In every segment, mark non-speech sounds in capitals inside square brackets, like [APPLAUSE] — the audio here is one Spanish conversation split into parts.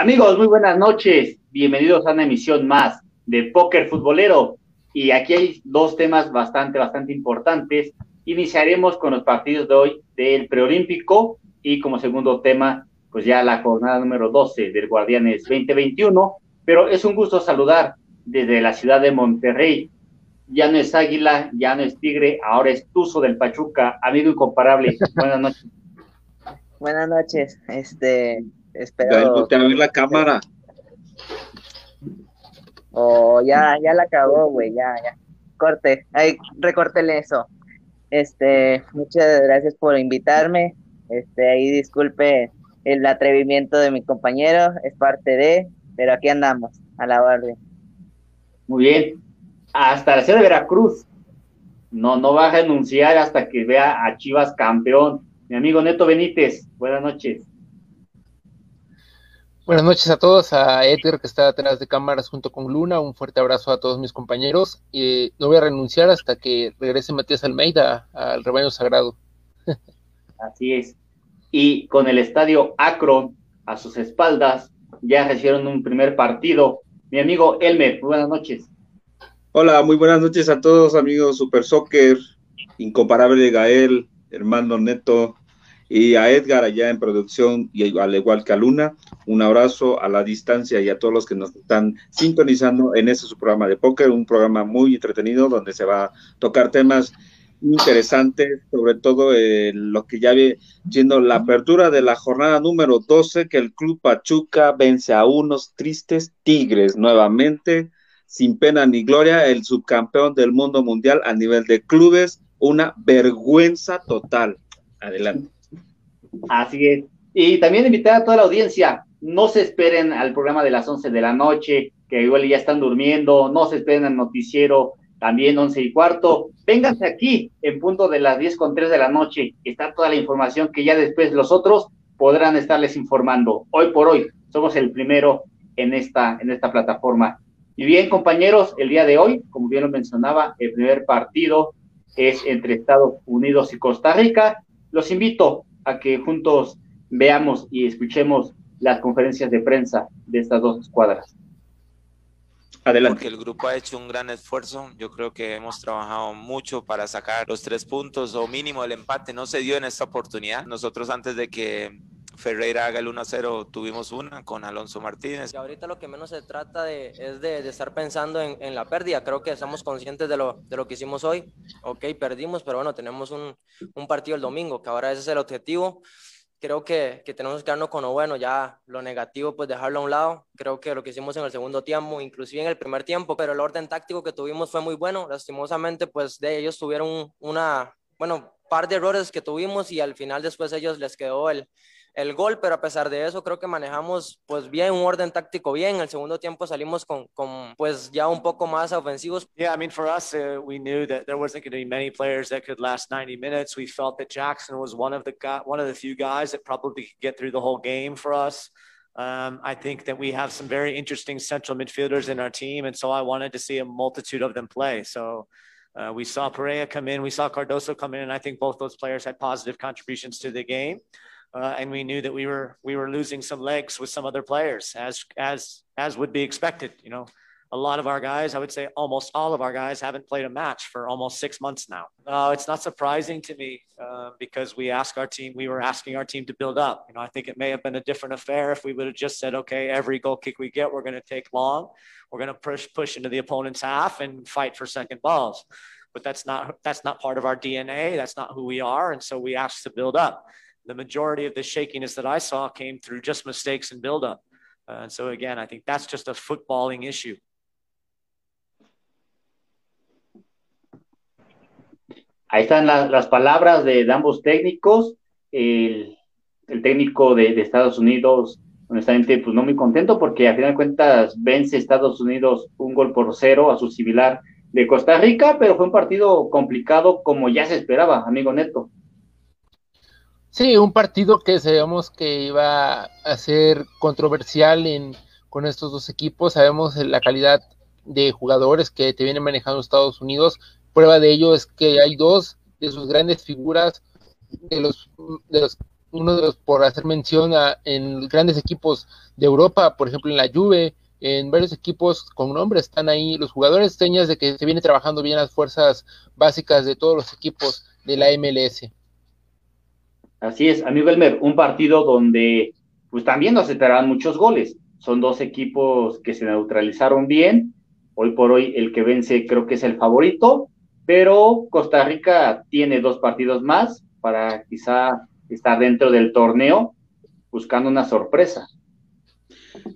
Amigos, muy buenas noches. Bienvenidos a una emisión más de Póker Futbolero. Y aquí hay dos temas bastante, bastante importantes. Iniciaremos con los partidos de hoy del preolímpico y como segundo tema, pues ya la jornada número 12 del Guardianes 2021. Pero es un gusto saludar desde la ciudad de Monterrey. Ya no es Águila, ya no es Tigre, ahora es Tuzo del Pachuca, amigo incomparable. Buenas noches. [LAUGHS] Buenas noches. Este, espero. Te abrir la cámara. Oh, ya, ya la acabó, güey, ya, ya. Corte, ahí, recórtele eso. Este, muchas gracias por invitarme. Este, ahí disculpe el atrevimiento de mi compañero, es parte de, pero aquí andamos, a la orden. Muy bien. Hasta la ciudad de Veracruz. No, no va a renunciar hasta que vea a Chivas campeón. Mi amigo Neto Benítez, buenas noches. Buenas noches a todos, a Edgar que está detrás de cámaras junto con Luna, un fuerte abrazo a todos mis compañeros. y no voy a renunciar hasta que regrese Matías Almeida al rebaño sagrado. [LAUGHS] Así es. Y con el estadio Akron a sus espaldas, ya recibieron un primer partido. Mi amigo Elmer, buenas noches. Hola, muy buenas noches a todos, amigos Super Soccer, incomparable Gael, hermano Neto, y a Edgar allá en producción y al igual que a Luna, un abrazo a la distancia y a todos los que nos están sintonizando en este su programa de póker, un programa muy entretenido donde se va a tocar temas interesantes, sobre todo eh, lo que ya viene siendo la apertura de la jornada número 12, que el Club Pachuca vence a unos tristes Tigres nuevamente, sin pena ni gloria, el subcampeón del mundo mundial a nivel de clubes, una vergüenza total. Adelante. Así es. Y también invitar a toda la audiencia, no se esperen al programa de las 11 de la noche, que igual ya están durmiendo, no se esperen al noticiero, también 11 y cuarto. Vénganse aquí en punto de las 10 con 3 de la noche, está toda la información que ya después los otros podrán estarles informando. Hoy por hoy somos el primero en esta, en esta plataforma. Y bien, compañeros, el día de hoy, como bien lo mencionaba, el primer partido es entre Estados Unidos y Costa Rica. Los invito a que juntos veamos y escuchemos las conferencias de prensa de estas dos escuadras. Adelante. Porque el grupo ha hecho un gran esfuerzo. Yo creo que hemos trabajado mucho para sacar los tres puntos o mínimo el empate. No se dio en esta oportunidad. Nosotros antes de que Ferreira haga el 1-0 tuvimos una con Alonso Martínez. Y ahorita lo que menos se trata de, es de, estar pensando en, en, la pérdida. Creo que estamos conscientes de lo, de lo que hicimos hoy. Ok, perdimos, pero bueno, tenemos un, un partido el domingo, que ahora ese es el objetivo creo que, que, tenemos que quedarnos con lo bueno, ya lo negativo pues dejarlo a un lado. Creo que lo que hicimos en el segundo tiempo, inclusive en el primer tiempo, pero el orden táctico que tuvimos fue muy bueno. Lastimosamente pues de ellos tuvieron una, bueno, par de errores que tuvimos y al final después ellos les quedó el, el gol, pero a pesar de eso creo que manejamos pues bien un orden táctico bien. El segundo tiempo salimos con, con pues ya un poco más ofensivos. Yeah, I mean for us uh, we knew that there wasn't going to be many players that could last 90 minutes. We felt that Jackson was one of the one of the few guys that probably could get through the whole game for us. Um, I think that we have some very interesting central midfielders in our team, and so I wanted to see a multitude of them play. So uh, we saw Perea come in, we saw Cardoso come in, and I think both those players had positive contributions to the game uh, and we knew that we were we were losing some legs with some other players, as as as would be expected. You know, a lot of our guys, I would say almost all of our guys, haven't played a match for almost six months now. Uh, it's not surprising to me uh, because we asked our team, we were asking our team to build up. You know, I think it may have been a different affair if we would have just said, okay, every goal kick we get, we're going to take long, we're going to push push into the opponent's half and fight for second balls. But that's not that's not part of our DNA. That's not who we are, and so we asked to build up the majority of the shakiness that I saw came through just mistakes and buildup. Uh, and so again, I think that's just a footballing issue. Ahí están la, las palabras de, de, ambos técnicos. El, el técnico de, de, Estados Unidos, honestamente, pues no muy contento porque a final de cuentas vence Estados Unidos un gol por cero a su similar de Costa Rica, pero fue un partido complicado como ya se esperaba, amigo Neto. Sí, un partido que sabemos que iba a ser controversial en, con estos dos equipos. Sabemos la calidad de jugadores que te vienen manejando Estados Unidos. Prueba de ello es que hay dos de sus grandes figuras, de los, de los uno de los, por hacer mención a, en grandes equipos de Europa, por ejemplo en la Juve, en varios equipos con nombre están ahí los jugadores, señas de que se viene trabajando bien las fuerzas básicas de todos los equipos de la MLS. Así es, amigo Elmer, un partido donde pues también nos esperan muchos goles. Son dos equipos que se neutralizaron bien. Hoy por hoy el que vence creo que es el favorito, pero Costa Rica tiene dos partidos más para quizá estar dentro del torneo buscando una sorpresa.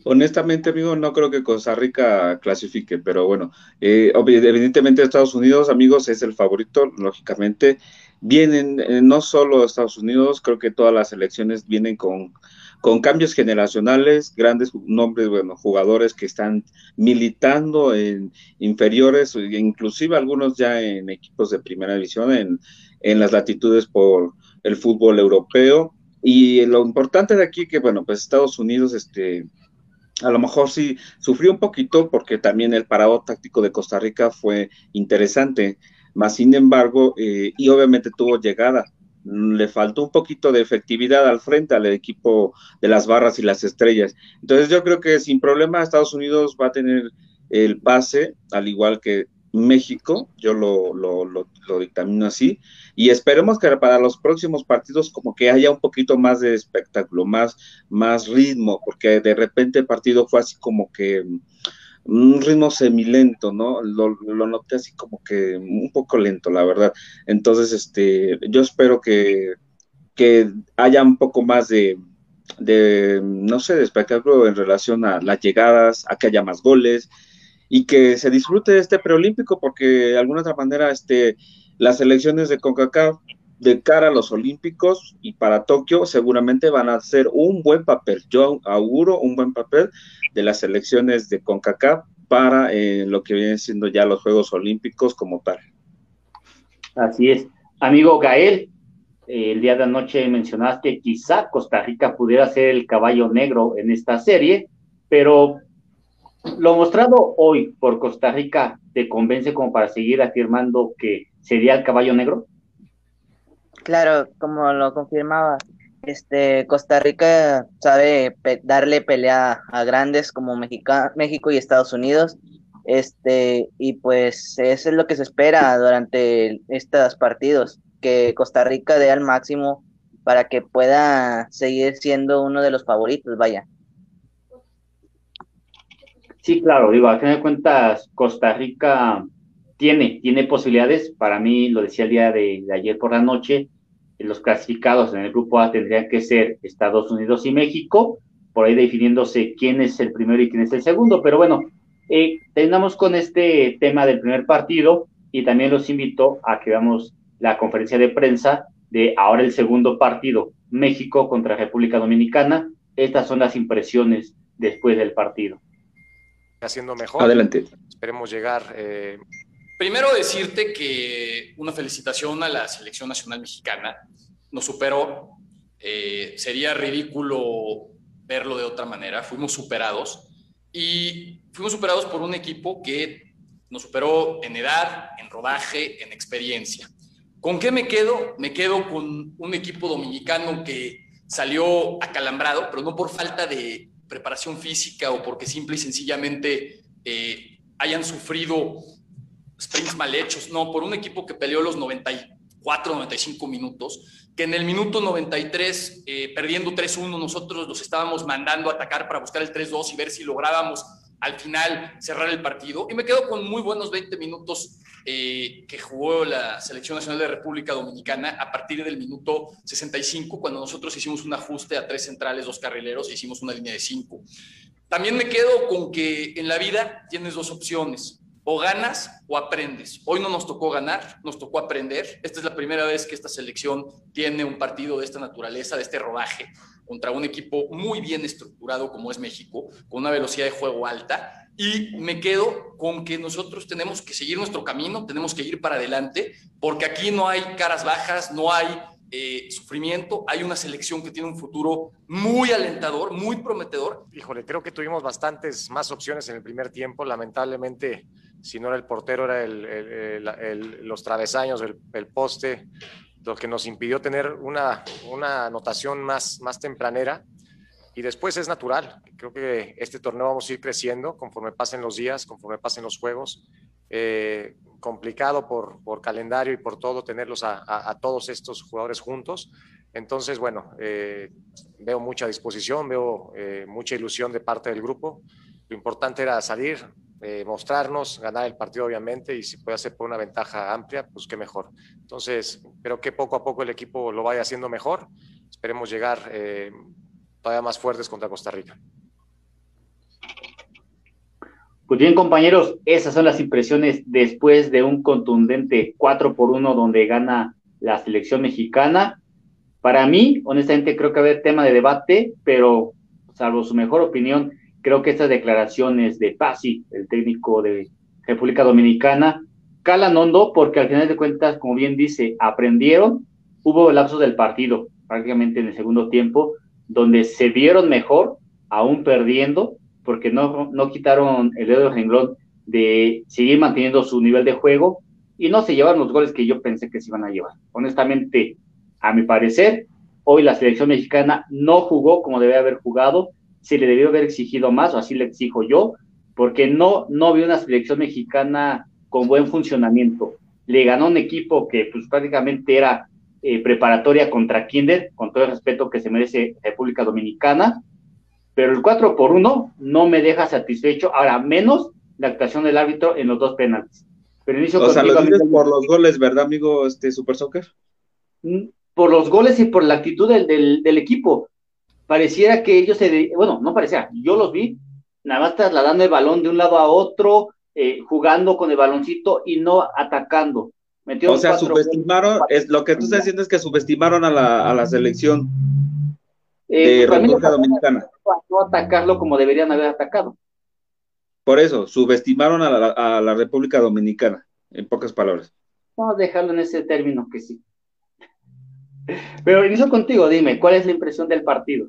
Honestamente, amigo, no creo que Costa Rica clasifique, pero bueno, eh, evidentemente Estados Unidos, amigos, es el favorito, lógicamente. Vienen eh, no solo Estados Unidos, creo que todas las elecciones vienen con, con cambios generacionales, grandes nombres, bueno, jugadores que están militando en inferiores, inclusive algunos ya en equipos de primera división, en, en las latitudes por el fútbol europeo. Y lo importante de aquí que, bueno, pues Estados Unidos, este, a lo mejor sí sufrió un poquito porque también el parado táctico de Costa Rica fue interesante, más sin embargo, eh, y obviamente tuvo llegada, le faltó un poquito de efectividad al frente al equipo de las barras y las estrellas. Entonces yo creo que sin problema Estados Unidos va a tener el pase, al igual que México, yo lo, lo, lo, dictamino así, y esperemos que para los próximos partidos como que haya un poquito más de espectáculo, más, más ritmo, porque de repente el partido fue así como que un ritmo semilento, ¿no? Lo, lo noté así como que un poco lento, la verdad. Entonces, este, yo espero que, que haya un poco más de, de, no sé, de espectáculo en relación a las llegadas, a que haya más goles, y que se disfrute este preolímpico porque de alguna otra manera este, las elecciones de CONCACAF de cara a los Olímpicos y para Tokio seguramente van a hacer un buen papel. Yo auguro un buen papel de las elecciones de CONCACAF para eh, lo que vienen siendo ya los Juegos Olímpicos como tal. Así es. Amigo Gael, eh, el día de anoche mencionaste que quizá Costa Rica pudiera ser el caballo negro en esta serie, pero lo mostrado hoy por Costa Rica te convence como para seguir afirmando que sería el caballo negro? Claro, como lo confirmaba, este Costa Rica sabe darle pelea a grandes como México y Estados Unidos. Este, y pues eso es lo que se espera durante estos partidos, que Costa Rica dé al máximo para que pueda seguir siendo uno de los favoritos, vaya. Sí, claro, digo, a fin de cuentas, Costa Rica tiene, tiene posibilidades. Para mí, lo decía el día de, ayer por la noche, los clasificados en el grupo A tendrían que ser Estados Unidos y México, por ahí definiéndose quién es el primero y quién es el segundo. Pero bueno, eh, terminamos con este tema del primer partido y también los invito a que veamos la conferencia de prensa de ahora el segundo partido, México contra República Dominicana. Estas son las impresiones después del partido haciendo mejor. Adelante. Esperemos llegar. Eh, Primero decirte que una felicitación a la selección nacional mexicana. Nos superó. Eh, sería ridículo verlo de otra manera. Fuimos superados y fuimos superados por un equipo que nos superó en edad, en rodaje, en experiencia. ¿Con qué me quedo? Me quedo con un equipo dominicano que salió acalambrado, pero no por falta de preparación física o porque simple y sencillamente eh, hayan sufrido sprints mal hechos, no, por un equipo que peleó los 94, 95 minutos, que en el minuto 93, eh, perdiendo 3-1, nosotros los estábamos mandando a atacar para buscar el 3-2 y ver si lográbamos al final cerrar el partido. Y me quedo con muy buenos 20 minutos eh, que jugó la Selección Nacional de República Dominicana a partir del minuto 65, cuando nosotros hicimos un ajuste a tres centrales, dos carrileros, e hicimos una línea de cinco. También me quedo con que en la vida tienes dos opciones, o ganas o aprendes. Hoy no nos tocó ganar, nos tocó aprender. Esta es la primera vez que esta selección tiene un partido de esta naturaleza, de este rodaje, contra un equipo muy bien estructurado como es México, con una velocidad de juego alta y me quedo con que nosotros tenemos que seguir nuestro camino, tenemos que ir para adelante, porque aquí no hay caras bajas, no hay eh, sufrimiento, hay una selección que tiene un futuro muy alentador, muy prometedor. Híjole, creo que tuvimos bastantes más opciones en el primer tiempo, lamentablemente, si no era el portero, era los travesaños, el, poste. lo que nos impidió tener una, una anotación más, más tempranera. Y después es natural. Creo que este torneo vamos a ir creciendo conforme pasen los días, conforme pasen los juegos. Eh, complicado por, por, calendario y por todo tenerlos a, a, todos estos jugadores juntos. Entonces, bueno, eh, veo mucha disposición, veo eh, mucha ilusión de parte del grupo. Lo importante era salir, eh, mostrarnos, ganar el partido obviamente y si puede hacer por una ventaja amplia, pues qué mejor. Entonces, espero que poco a poco el equipo lo vaya haciendo mejor. Esperemos llegar eh, todavía más fuertes contra Costa Rica. Pues bien, compañeros, esas son las impresiones después de un contundente 4 por 1 donde gana la selección mexicana. Para mí, honestamente, creo que va a haber tema de debate, pero salvo su mejor opinión, creo que estas declaraciones de Pasi, el técnico de República Dominicana, calan hondo porque al final de cuentas, como bien dice, aprendieron, hubo lapsos del partido, prácticamente en el segundo tiempo, donde se vieron mejor, aún perdiendo, porque no, no quitaron el dedo del renglón de seguir manteniendo su nivel de juego y no se llevaron los goles que yo pensé que se iban a llevar. Honestamente, a mi parecer, hoy la selección mexicana no jugó como debe haber jugado, se le debió haber exigido más, o así le exijo yo, porque no, no vi una selección mexicana con buen funcionamiento. Le ganó un equipo que pues prácticamente era eh, preparatoria contra Kinder, con todo el respeto que se merece República Dominicana, pero el 4 por 1 no me deja satisfecho, ahora menos la actuación del árbitro en los dos penaltis. Pero inicio o sea, lo dices por los goles, ¿verdad, amigo este Super Soccer? Mm, por los goles y por la actitud del, del, equipo. Pareciera que ellos se, bueno, no parecía, yo los vi, nada más trasladando el balón de un lado a otro, eh, jugando con el baloncito y no atacando. o sea, subestimaron, es, lo que tú estás diciendo es que subestimaron a la, a la selección eh, de República Dominicana. No atacarlo como deberían haber atacado. Por eso, subestimaron a la, a la República Dominicana, en pocas palabras. Vamos a dejarlo en ese término que sí. Pero inicio contigo, dime, ¿cuál es la impresión del partido?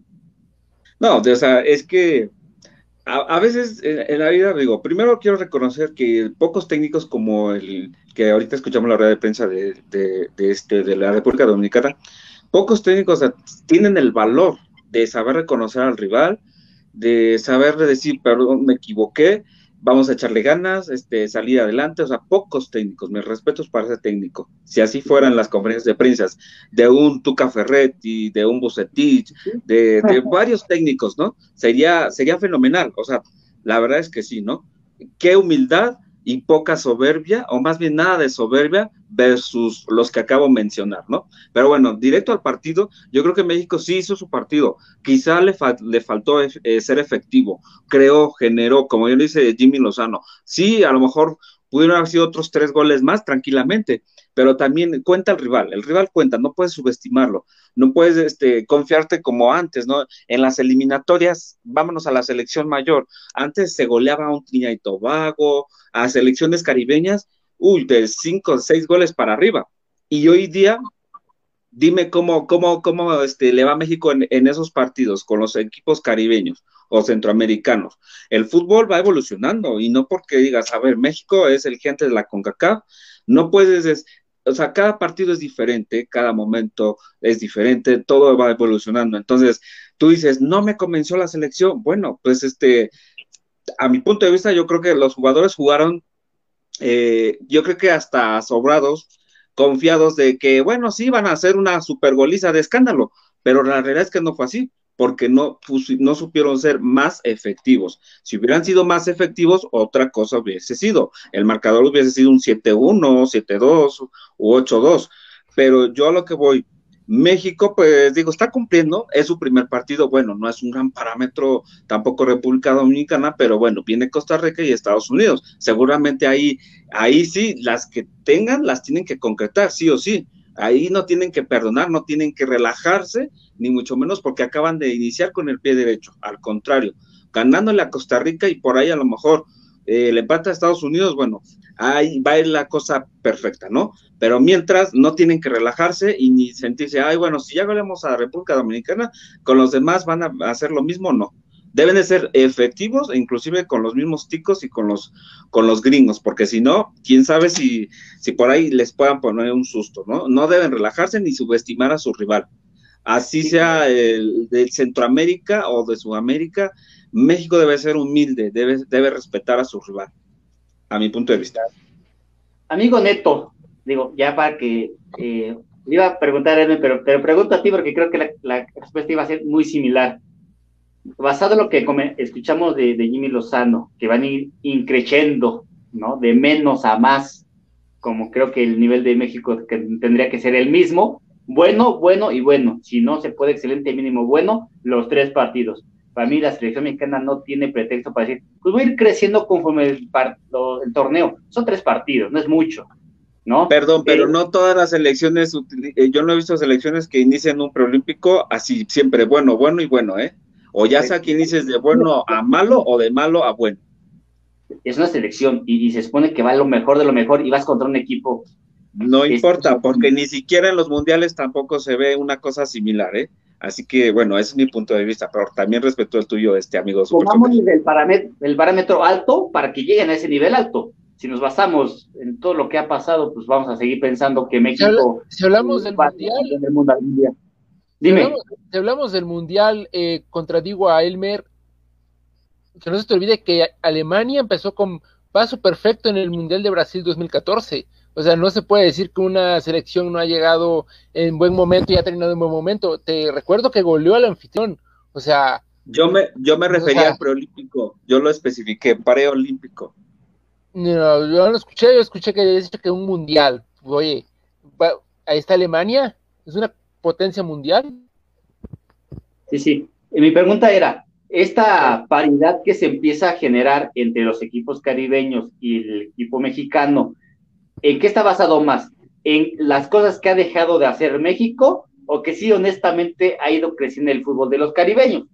No, o sea, es que a, veces en, la vida, digo, primero quiero reconocer que pocos técnicos como el que ahorita escuchamos la rueda de prensa de, este, de la República Dominicana, pocos técnicos tienen el valor de saber reconocer al rival, de saber decir, perdón, me equivoqué, vamos a echarle ganas, este, salir adelante, o sea, pocos técnicos, mis respetos para ese técnico. Si así fueran las conferencias de prensa de un Tuca Ferretti, de un Bucetich, de, de varios técnicos, ¿no? Sería, sería fenomenal, o sea, la verdad es que sí, ¿no? Qué humildad y poca soberbia, o más bien nada de soberbia versus los que acabo de mencionar, ¿no? Pero bueno, directo al partido, yo creo que México sí hizo su partido, quizá le, le faltó eh, ser efectivo, creó, generó, como yo le dice Jimmy Lozano, sí, a lo mejor pudieron haber sido otros tres goles más tranquilamente, pero también cuenta el rival, el rival cuenta, no puedes subestimarlo, no puedes este, confiarte como antes, ¿no? En las eliminatorias, vámonos a la selección mayor, antes se goleaba a un Trinidad y Tobago, a selecciones caribeñas, uy, de cinco o seis goles para arriba, y hoy día, dime cómo, cómo, cómo este, le va México en, en esos partidos con los equipos caribeños o centroamericanos. El fútbol va evolucionando y no porque digas, a ver, México es el gente de la CONCACAF, no puedes o sea, cada partido es diferente, cada momento es diferente, todo va evolucionando. Entonces, tú dices, no me convenció la selección. Bueno, pues este, a mi punto de vista, yo creo que los jugadores jugaron, eh, yo creo que hasta sobrados, confiados de que, bueno, sí, van a hacer una super goliza de escándalo, pero la realidad es que no fue así porque no, no supieron ser más efectivos. Si hubieran sido más efectivos, otra cosa hubiese sido. El marcador hubiese sido un 7-1, 7-2 u 8-2. Pero yo a lo que voy, México, pues digo, está cumpliendo, es su primer partido, bueno, no es un gran parámetro tampoco República Dominicana, pero bueno, viene Costa Rica y Estados Unidos. Seguramente ahí, ahí sí, las que tengan, las tienen que concretar, sí o sí. Ahí no tienen que perdonar, no tienen que relajarse, ni mucho menos porque acaban de iniciar con el pie derecho. Al contrario, ganándole a Costa Rica y por ahí a lo mejor eh, el empate a Estados Unidos, bueno, ahí va a ir la cosa perfecta, ¿no? Pero mientras no tienen que relajarse y ni sentirse, ay, bueno, si ya volvemos a República Dominicana, con los demás van a hacer lo mismo, no. Deben de ser efectivos, e inclusive con los mismos ticos y con los, con los gringos, porque si no, quién sabe si, si por ahí les puedan poner un susto, ¿no? No deben relajarse ni subestimar a su rival. Así sea el de Centroamérica o de Sudamérica, México debe ser humilde, debe, debe respetar a su rival, a mi punto de vista. Amigo Neto, digo, ya para que eh, iba a preguntar a Edwin, pero, pero pregunto a ti porque creo que la, la, respuesta iba a ser muy similar. Basado en lo que escuchamos de, de, Jimmy Lozano, que van a ir increciendo, ¿no? De menos a más, como creo que el nivel de México que tendría que ser el mismo, bueno, bueno y bueno. Si no se puede, excelente, mínimo bueno, los tres partidos. Para mí la selección mexicana no tiene pretexto para decir, pues voy a ir creciendo conforme el, el torneo. Son tres partidos, no es mucho. ¿no? Perdón, pero eh, no todas las selecciones, eh, yo no he visto selecciones que inician un preolímpico así siempre bueno, bueno y bueno, ¿eh? O ya sea que inicies de bueno a malo o de malo a bueno. Es una selección y, se supone que va lo mejor de lo mejor y vas contra un equipo. No importa, porque ni siquiera en los mundiales tampoco se ve una cosa similar, ¿eh? Así que, bueno, ese es mi punto de vista, pero también respeto el tuyo, este amigo. Tomamos el parámetro, el parámetro alto para que lleguen a ese nivel alto si nos basamos en todo lo que ha pasado, pues vamos a seguir pensando que México. Si, hablamos del mundial, Dime. Si hablamos, del mundial, eh, contradigo a Elmer, que no se te olvide que Alemania empezó con paso perfecto en el mundial de Brasil 2014. O sea, no se puede decir que una selección no ha llegado en buen momento y ha terminado en buen momento. Te recuerdo que goleó al anfitrión. O sea. Yo me, yo me refería al preolímpico, yo lo especifiqué, preolímpico. No, yo no escuché, yo escuché que había dicho que un mundial. Oye, ahí está Alemania, es una potencia mundial. Sí, sí. mi pregunta era, esta paridad que se empieza a generar entre los equipos caribeños y el equipo mexicano, ¿en qué está basado más? ¿En las cosas que ha dejado de hacer México o que sí, honestamente, ha ido creciendo el fútbol de los caribeños?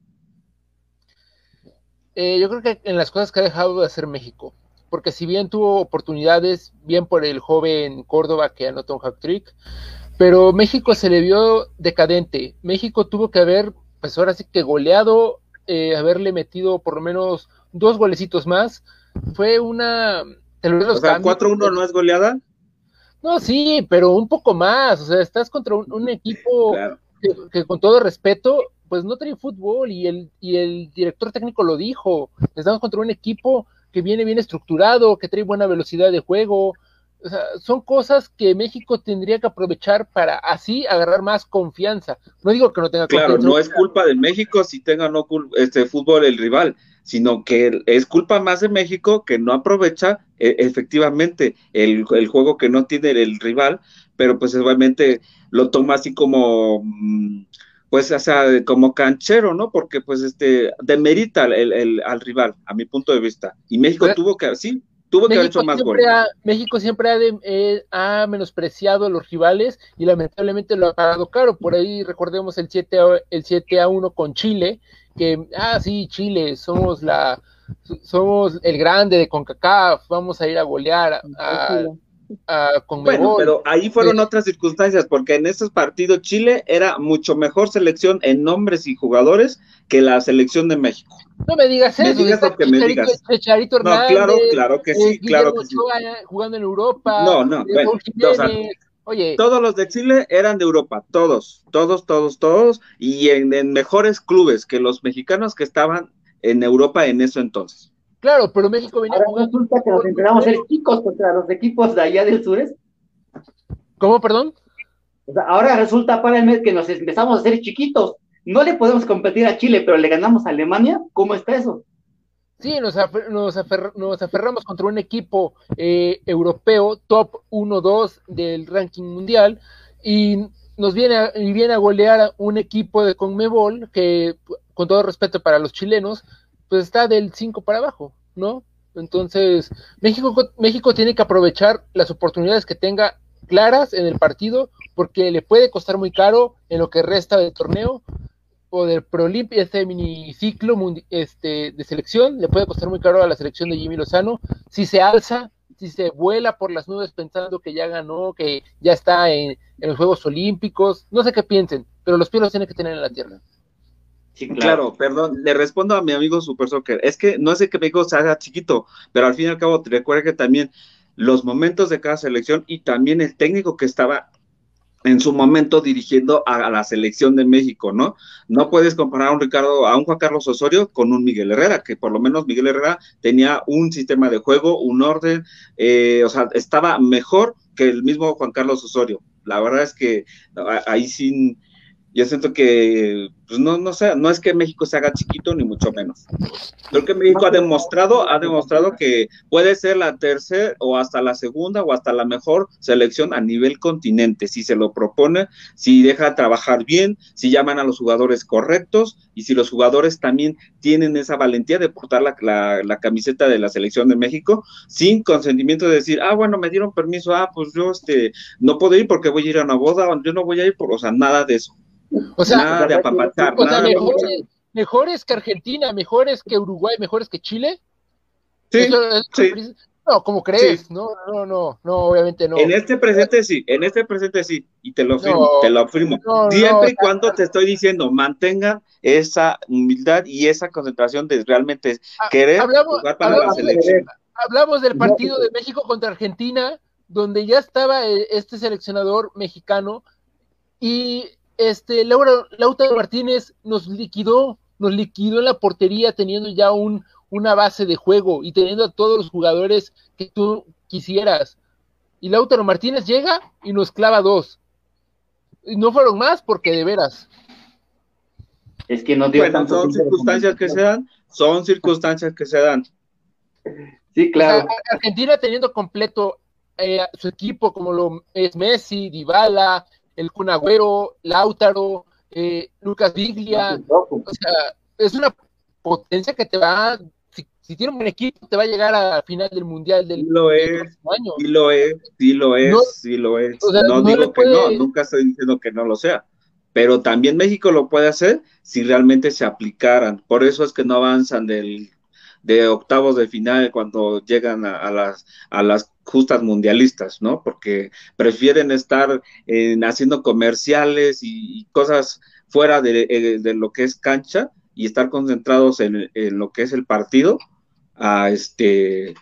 Eh, yo creo que en las cosas que ha dejado de hacer México porque si bien tuvo oportunidades, bien por el joven Córdoba que anotó un hack trick, pero México se le vio decadente. México tuvo que haber, pues ahora sí que goleado, eh, haberle metido por lo menos dos golecitos más. Fue una. O sea, 4-1 no es goleada. No, sí, pero un poco más. O sea, estás contra un, equipo que, con todo respeto, pues no trae fútbol y el, y el director técnico lo dijo. Estamos contra un equipo que viene bien estructurado, que trae buena velocidad de juego. O sea, son cosas que México tendría que aprovechar para así agarrar más confianza. No digo que no tenga claro, Claro, no es culpa de México si tenga no este fútbol el rival, sino que es culpa más de México que no aprovecha e, efectivamente el, el, juego que no tiene el rival, pero pues obviamente lo toma así como... Mm, pues, o sea, como canchero, ¿no? Porque, pues, este, demerita el, el, al rival, a mi punto de vista. Y México tuvo que, sí, tuvo que haber hecho más goles. México siempre ha, eh, ha, menospreciado a los rivales y lamentablemente lo ha pagado caro. Por ahí recordemos el 7 a, el 7 a 1 con Chile, que, ah, sí, Chile, somos la, somos el grande de CONCACAF, vamos a ir a golear a, bueno, pero ahí fueron otras circunstancias, porque en esos partidos Chile era mucho mejor selección en nombres y jugadores que la selección de México. No me digas eso. Me digas lo que me digas. no, claro, claro que sí, claro que sí. Jugando en Europa. No, no, bueno, Oye. Todos los de Chile eran de Europa, todos, todos, todos, todos, y en, en mejores clubes que los mexicanos que estaban en Europa en eso entonces. Claro, pero México venía Ahora resulta que nos empezamos a ser chicos contra los equipos de allá del sur. ¿Cómo, perdón? O sea, ahora resulta para el mes que nos empezamos a hacer chiquitos. No le podemos competir a Chile, pero le ganamos a Alemania. ¿Cómo está eso? Sí, nos, nos, aferramos contra un equipo eh, europeo, top 1-2 del ranking mundial, y nos viene a, y viene a golear a un equipo de Conmebol que, con todo respeto para los chilenos, pues está del 5 para abajo, ¿no? Entonces, México, México tiene que aprovechar las oportunidades que tenga claras en el partido, porque le puede costar muy caro en lo que resta del torneo o del Prolimpia, este miniciclo este, de selección, le puede costar muy caro a la selección de Jimmy Lozano si se alza, si se vuela por las nubes pensando que ya ganó, que ya está en, en los Juegos Olímpicos, no sé qué piensen, pero los pies los tiene que tener en la tierra. Sí, claro. perdón, le respondo a mi amigo Super Soccer. Es que no de que México se haga chiquito, pero al fin y al cabo te recuerda que también los momentos de cada selección y también el técnico que estaba en su momento dirigiendo a, la selección de México, ¿no? No puedes comparar a un Ricardo, a un Juan Carlos Osorio con un Miguel Herrera, que por lo menos Miguel Herrera tenía un sistema de juego, un orden, eh, o sea, estaba mejor que el mismo Juan Carlos Osorio. La verdad es que ahí sin yo siento que, pues no, no sé, no es que México se haga chiquito, ni mucho menos. Creo que México ha demostrado, ha demostrado que puede ser la tercera o hasta la segunda o hasta la mejor selección a nivel continente, si se lo propone, si deja trabajar bien, si llaman a los jugadores correctos y si los jugadores también tienen esa valentía de portar la, la, camiseta de la selección de México sin consentimiento de decir, ah, bueno, me dieron permiso, ah, pues yo este, no puedo ir porque voy a ir a una boda, yo no voy a ir, por, o sea, nada de eso. O sea, nada de apapachar, o sea mejores, que Argentina, mejores que Uruguay, mejores que Chile. Sí, sí. No, como crees, no, no, no, no, obviamente no. En este presente sí, en este presente sí, y te lo firmo, te lo firmo. Siempre y cuando te estoy diciendo, mantengan esa humildad y esa concentración de realmente ah, querer jugar para la selección. Hablamos del partido de México contra Argentina, donde ya estaba eh, este seleccionador mexicano y este, Laura, Lautaro Martínez nos liquidó, nos liquidó en la portería teniendo ya un, una base de juego y teniendo a todos los jugadores que tú quisieras. Y Lautaro Martínez llega y nos clava dos. Y no fueron más porque de veras. Es que no dio bueno, son circunstancias que se dan, son circunstancias que se dan. Sí, claro. Argentina teniendo completo eh, su equipo como lo es Messi, Dybala, el Cunagüero, Lautaro, eh, Lucas Viglia, o sea, es una potencia que te va, si, si, tiene un buen equipo, te va a llegar a final del Mundial del, lo es, año. Sí lo es, sí lo es, sí lo es. no, digo que no, nunca estoy diciendo que no lo sea. Pero también México lo puede hacer si realmente se aplicaran. Por eso es que no avanzan del de octavos de final cuando llegan a, las, a las justas mundialistas, ¿no? Porque prefieren estar haciendo comerciales y, cosas fuera eh, de, lo que es cancha y estar concentrados en, lo que es el partido, a este,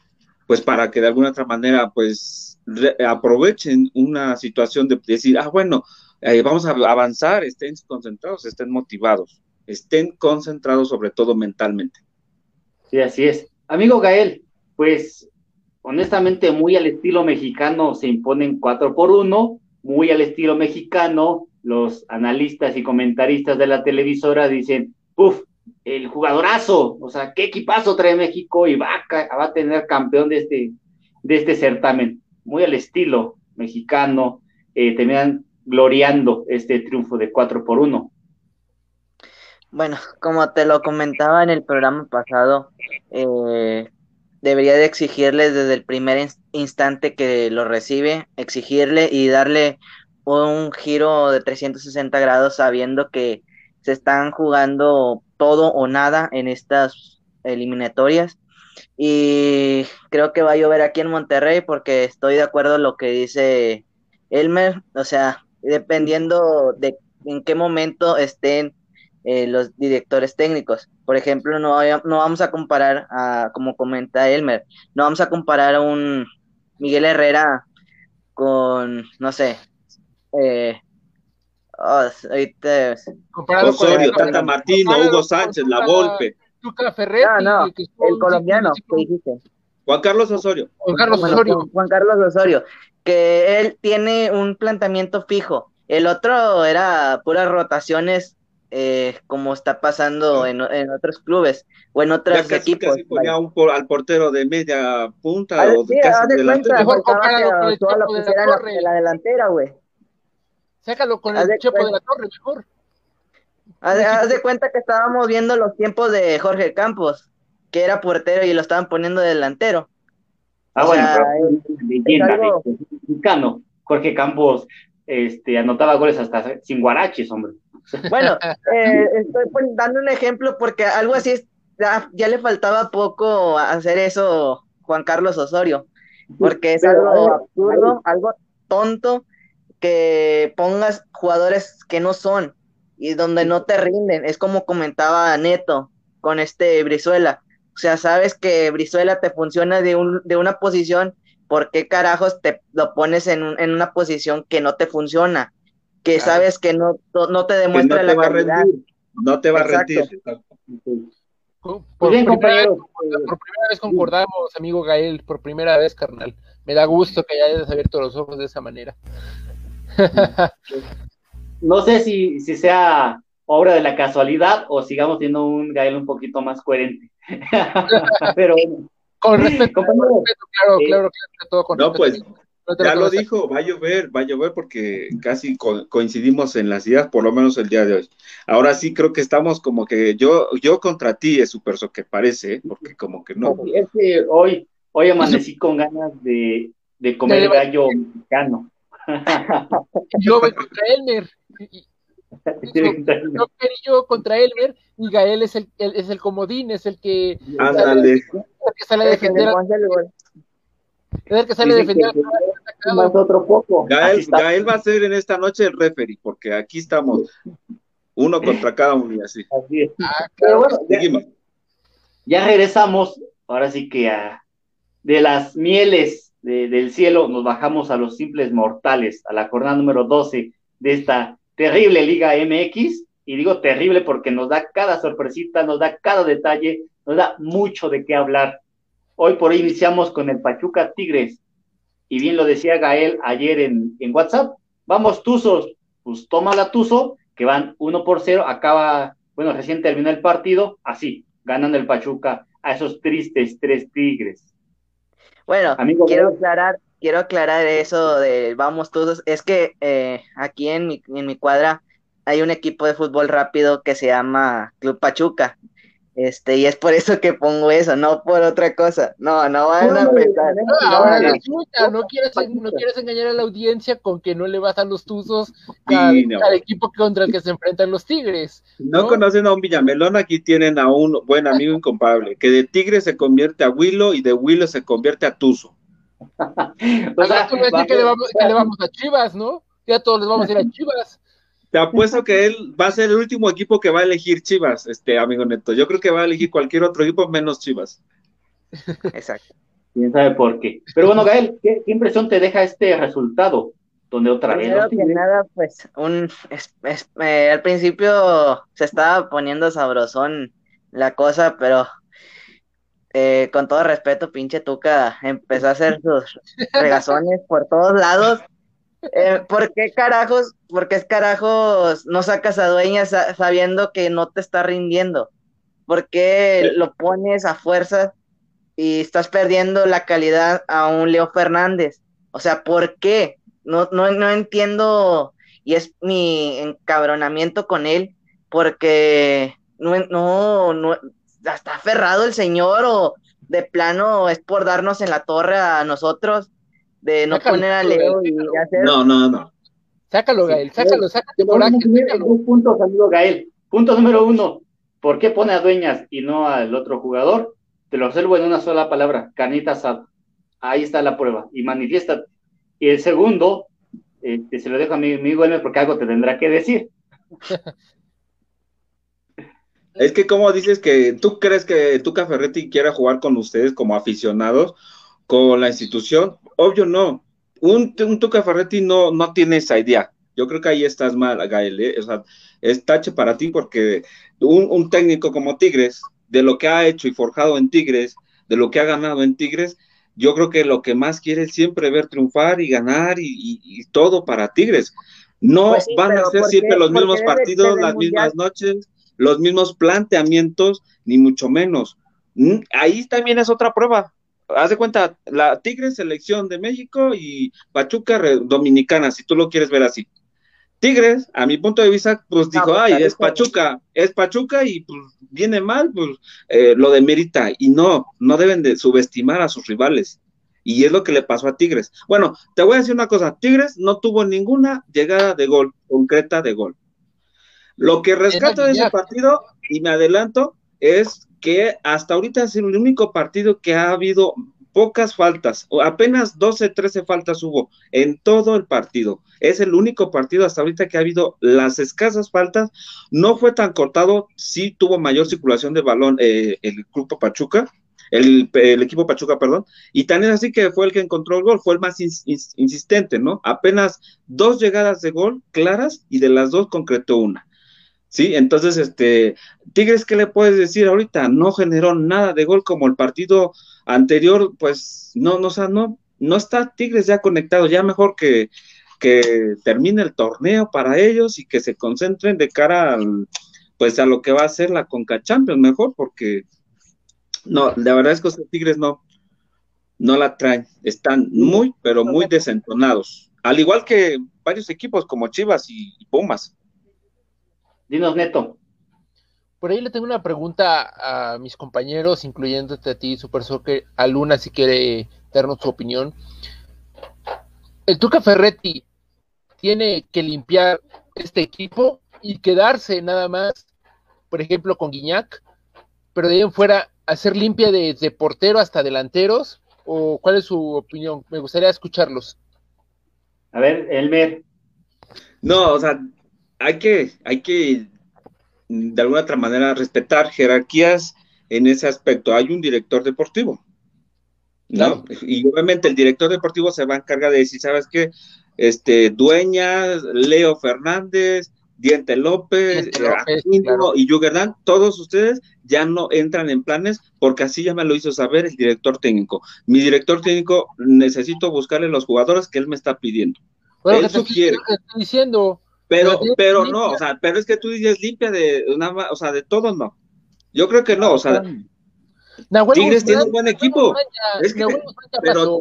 pues para que de alguna otra manera, pues aprovechen una situación de decir, ah, bueno, eh, vamos a avanzar, estén concentrados, estén motivados, estén concentrados sobre todo mentalmente. Sí, así es. Amigo Gael, pues honestamente muy al estilo mexicano se imponen cuatro por uno, muy al estilo mexicano, los analistas y comentaristas de la televisora dicen, uff, el jugadorazo, o sea, qué equipazo trae México y va a, tener campeón de este, de este certamen, muy al estilo mexicano, eh, terminan gloriando este triunfo de cuatro por uno. Bueno, como te lo comentaba en el programa pasado, eh, debería de exigirle desde el primer instante que lo recibe, exigirle y darle un giro de 360 grados sabiendo que se están jugando todo o nada en estas eliminatorias. Y creo que va a llover aquí en Monterrey porque estoy de acuerdo en lo que dice Elmer, o sea, dependiendo de en qué momento estén eh, los directores técnicos. Por ejemplo, no, no vamos a comparar, a, como comenta Elmer, no vamos a comparar a un Miguel Herrera con, no sé, eh, oh, Osorio, Tata Martino, Hugo Sánchez, La Volpe. no, no, el colombiano, ¿qué dijiste? Juan Carlos Osorio. Juan Carlos Osorio. Juan Carlos Osorio, que él tiene un planteamiento fijo. El otro era puras rotaciones eh, como está pasando en, en, otros clubes o en otros casi, equipos. Casi ponía un por, al portero de media punta o de casi. Mejor de la delantera, güey. Sácalo con el Chepo de la Torre, mejor. Haz, haz de cuenta que estábamos viendo los tiempos de Jorge Campos, que era portero y lo estaban poniendo de delantero. Ah, bueno, sea, pero mexicano. Jorge Campos este, anotaba goles hasta sin guaraches, hombre. Bueno, [LAUGHS] eh, estoy dando un ejemplo porque algo así es, ya, le faltaba poco hacer eso Juan Carlos Osorio, porque es algo absurdo, algo tonto que pongas jugadores que no son. y donde no te rinden. Es como comentaba Neto con este Brizuela. O sea, sabes que Brizuela te funciona de, un, de una posición, ¿por qué carajos te lo pones en, en una posición que no te funciona? Que sabes que no, no te demuestra la calidad. No te va a rendir. Por, primera, vez concordamos, amigo Gael, por primera vez, carnal. Me da gusto que hayas abierto los ojos de esa manera. [LAUGHS] no sé si, si sea obra de la casualidad o sigamos siendo un Gael un poquito más coherente. [LAUGHS] Pero con respeto, claro, claro, claro, todo con no, pues ya lo dijo, va a llover, va a llover porque casi coincidimos en las ideas, por lo menos el día de hoy. Ahora sí creo que estamos como que yo, yo contra ti es super que parece, ¿eh? porque como que no. Es que hoy, hoy amanecí con ganas de, de comer gallo mexicano. [LAUGHS] yo voy contra Elmer. [LAUGHS] Yo, yo contra Elmer y Gael es el, es el comodín, es el que, Ándale. El que sale a defender. Es el que sale a defender. Más otro poco. Gael, Gael, va a ser en esta noche el referee, porque aquí estamos uno contra cada uno y así. así es. Ah, Pero bueno, ya, ya, regresamos, ahora sí que a, de las mieles del cielo nos bajamos a los simples mortales, a la jornada número 12 de esta terrible Liga MX, y digo terrible porque nos da cada sorpresita, nos da cada detalle, nos da mucho de qué hablar. Hoy por hoy iniciamos con el Pachuca Tigres, y bien lo decía Gael ayer en, en WhatsApp, vamos Tuzos, pues toma la Tuzo, que van uno por cero, acaba, bueno, recién terminó el partido, así, ganando el Pachuca a esos tristes tres Tigres. Bueno, quiero aclarar, quiero aclarar eso de vamos todos. Es que eh, aquí en mi, en mi cuadra hay un equipo de fútbol rápido que se llama Club Pachuca. Este, y es por eso que pongo eso, no por otra cosa. No, no van a pensar. ahora no quieres, no quieres engañar a la audiencia con que no le vas a los tuzos al, equipo contra el que se enfrentan los tigres. ¿no? conocen a un Villamelón, aquí tienen a un buen amigo incomparable, que de tigre se convierte a Willow y de Willow se convierte a Tuzo. [LAUGHS] o sea, tú que le, vamos, que le vamos a Chivas, ¿no? Ya todos les vamos a ir a Chivas. Te apuesto que él va a ser el último equipo que va a elegir Chivas, este amigo Neto. Yo creo que va a elegir cualquier otro equipo menos Chivas. Exacto. Quién sabe por qué. Pero bueno, Gael, ¿qué, impresión te deja este resultado? Donde otra vez. que nada, pues, un, eh, al principio se estaba poniendo sabrosón la cosa, pero eh, con todo respeto, pinche Tuca empezó a hacer sus regazones por todos lados eh, ¿Por qué carajos, por qué carajos no sacas a dueñas sabiendo que no te está rindiendo? ¿Por qué lo pones a fuerza y estás perdiendo la calidad a un Leo Fernández? O sea, ¿por qué? No, no, no entiendo y es mi encabronamiento con él porque no, no, no, está aferrado el señor o de plano es por darnos en la torre a nosotros de no poner a Leo y hacer. No, no, no. Sácalo, Gael, sácalo, sácalo. Coraje, Dos puntos, amigo Gael. Punto número uno. ¿Por qué pone a Dueñas y no al otro jugador? Te lo resuelvo en una sola palabra, canita asada. Ahí está la prueba. Y manifiesta. Y el segundo, este, se lo dejo a mi amigo porque algo te tendrá que decir. [LAUGHS] Es que como dices que tú crees que Tuca Ferretti quiera jugar con ustedes como aficionados, con la institución, obvio no. Un, un Tuca Ferretti no, no tiene esa idea. Yo creo que ahí estás mal, Gael. ¿eh? O sea, es tache para ti porque un, técnico como Tigres, de lo que ha hecho y forjado en Tigres, de lo que ha ganado en Tigres, yo creo que lo que más quiere es siempre ver triunfar y ganar y, todo para Tigres. No pues van a ser siempre los mismos partidos, las mismas noches, los mismos planteamientos, ni mucho menos. Mm, ahí también es otra prueba haz de cuenta, la Tigres selección de México y Pachuca dominicana, si tú lo quieres ver así. Tigres, a mi punto de vista, pues dijo, pues, ay, es Pachuca, es Pachuca y pues viene mal, pues eh, lo demerita. Y no, no deben de subestimar a sus rivales. Y es lo que le pasó a Tigres. Bueno, te voy a decir una cosa, Tigres no tuvo ninguna llegada de gol, concreta de gol. Lo que rescato de ese partido, y me adelanto, es que hasta ahorita es el único partido que ha habido pocas faltas, o apenas 12, 13 faltas hubo en todo el partido. Es el único partido hasta ahorita que ha habido las escasas faltas. No fue tan cortado, sí tuvo mayor circulación de balón eh, el grupo Pachuca, el, equipo Pachuca, perdón, y tan es así que fue el que encontró el gol, fue el más insistente, ¿no? Apenas dos llegadas de gol claras y de las dos concretó una. Sí, entonces, este, Tigres, ¿qué le puedes decir ahorita? No generó nada de gol como el partido anterior, pues no, no, o sea, no, no está Tigres ya conectado, ya mejor que, que termine el torneo para ellos y que se concentren de cara al, pues a lo que va a ser la Conca Champions, mejor, porque no, la verdad es que los Tigres no, no la traen, están muy, pero muy desentonados, al igual que varios equipos como Chivas y Pumas. Dinos, Neto. Por ahí le tengo una pregunta a mis compañeros, incluyéndote a ti, Super Soccer, a Luna, si quiere darnos su opinión. El Tuca Ferretti tiene que limpiar este equipo y quedarse nada más, por ejemplo, con Guiñac, pero de ahí en fuera hacer limpia desde portero hasta delanteros, o cuál es su opinión? Me gustaría escucharlos. A ver, Elmer. No, o sea, hay que, hay que de alguna otra manera respetar jerarquías en ese aspecto. Hay un director deportivo, ¿no? Y obviamente el director deportivo se va a encargar de decir, ¿sabes qué? Este, Dueñas, Leo Fernández, Diente López, y Yugerdan, todos ustedes ya no entran en planes porque así ya me lo hizo saber el director técnico. Mi director técnico necesito buscarle los jugadores que él me está pidiendo. Bueno, él sugiere. Estoy diciendo, pero, pero no, o sea, pero es que tú dices limpia de una, o sea, de todo no. Yo creo que no, o sea, Tigres tiene un buen equipo. pero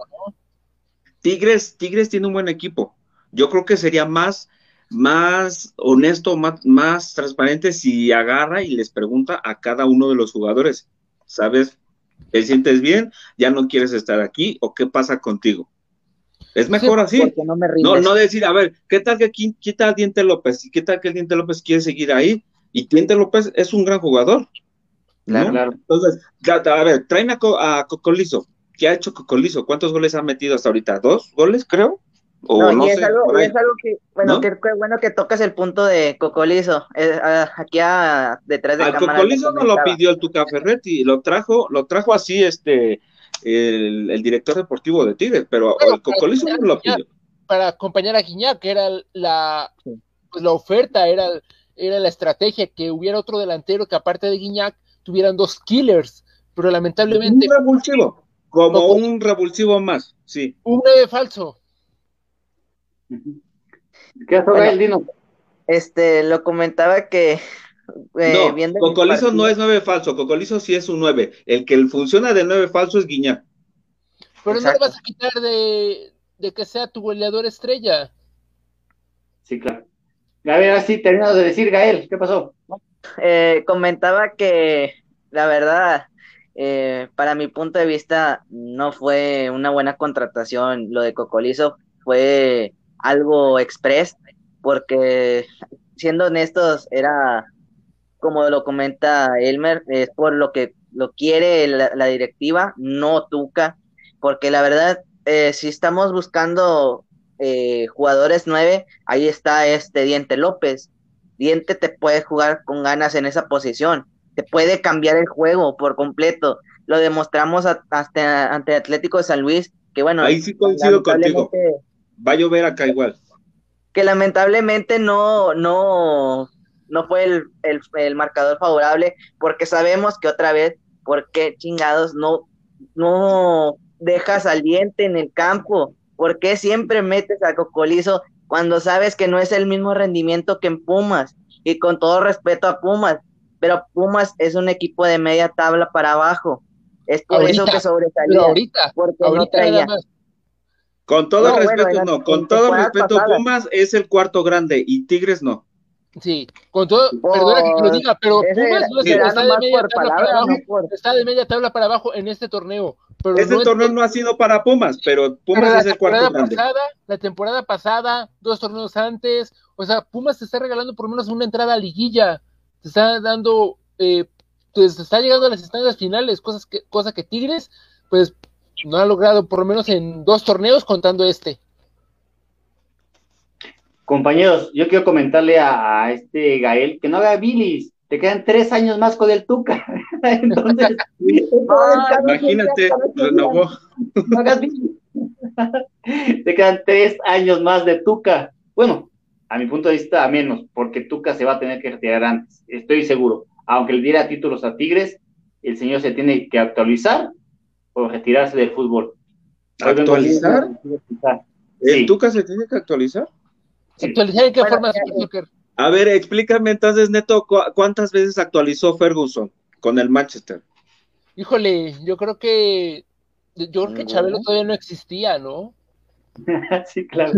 Tigres, Tigres tiene un buen equipo. Yo creo que sería más, más honesto, más, más transparente si agarra y les pregunta a cada uno de los jugadores, ¿sabes? ¿Te sientes bien? ¿Ya no quieres estar aquí? ¿O qué pasa contigo? Es mejor así. No, no, decir, a ver, ¿qué tal que quita a Diente López? ¿Y qué tal que el Diente López quiere seguir ahí? Y Diente López es un gran jugador. Claro, claro. Entonces, a ver, tráeme a, Cocolizo. ¿Qué ha hecho Cocolizo? ¿Cuántos goles ha metido hasta ahorita? ¿Dos goles, creo? O no, y es, algo, es, algo, que, bueno, que, bueno que tocas el punto de Cocolizo. Eh, aquí a, detrás de Al Cocolizo no lo pidió el Tuca Ferretti, lo trajo, lo trajo así, este, el, director deportivo de Tigres, pero el Cocolizo no lo pidió. Para acompañar a Guiñac, que era la, pues, la oferta, era, era la estrategia, que hubiera otro delantero que aparte de Guiñac tuvieran dos killers, pero lamentablemente... Un revulsivo, como un revulsivo más, sí. Un breve falso. ¿Qué hace el Dino? Este, lo comentaba que eh, no, Cocolizo no es nueve falso, Cocolizo sí es un nueve. El que funciona de nueve falso es Guiñac. Pero no le vas a quitar de, que sea tu goleador estrella. Sí, claro. A ver, así terminado de decir, Gael, ¿qué pasó? Eh, comentaba que la verdad, eh, para mi punto de vista, no fue una buena contratación lo de Cocolizo, fue algo express, porque siendo honestos, era como lo comenta Elmer, es por lo que lo quiere la, directiva, no Tuca, porque la verdad, eh, si estamos buscando eh, jugadores nueve, ahí está este Diente López. Diente te puede jugar con ganas en esa posición, te puede cambiar el juego por completo. Lo demostramos hasta ante Atlético de San Luis, que bueno. Ahí sí coincido contigo. Va a llover acá igual. Que lamentablemente no, no, no fue el, el, marcador favorable, porque sabemos que otra vez, ¿por qué chingados no, no dejas al diente en el campo? ¿Por qué siempre metes a Cocolizo cuando sabes que no es el mismo rendimiento que en Pumas? Y con todo respeto a Pumas, pero Pumas es un equipo de media tabla para abajo. Es por eso que sobresalía. Ahorita, ahorita Con todo respeto, no. Con todo respeto, Pumas es el cuarto grande y Tigres no. Sí, con todo, perdona que lo diga, pero Pumas no está, de media tabla para abajo, está de media tabla para abajo en este torneo. Pero este torneo no ha sido para Pumas, pero Pumas es el cuarto grande. Pasada, la temporada pasada, dos torneos antes, o sea, Pumas te está regalando por lo menos una entrada a liguilla, te está dando, eh, pues está llegando a las instancias finales, cosas que, cosa que Tigres, pues no ha logrado por lo menos en dos torneos contando este. Compañeros, yo quiero comentarle a, este Gael que no haga bilis, te quedan tres años más con el Tuca. [LAUGHS] Entonces, [LAUGHS] imagínate, [LAUGHS] renovó. No hagas bilis. te quedan tres años más de Tuca. Bueno, a mi punto de vista, a menos, porque Tuca se va a tener que retirar antes, estoy seguro. Aunque le diera títulos a Tigres, el señor se tiene que actualizar o retirarse del fútbol. ¿Actualizar? ¿El Tuca se tiene que actualizar? ¿Actualizar en qué forma? A ver, explícame entonces, Neto, ¿cuántas veces actualizó Ferguson con el Manchester? Híjole, yo creo que yo creo que Chabelo todavía no existía, ¿no? [LAUGHS] sí, claro.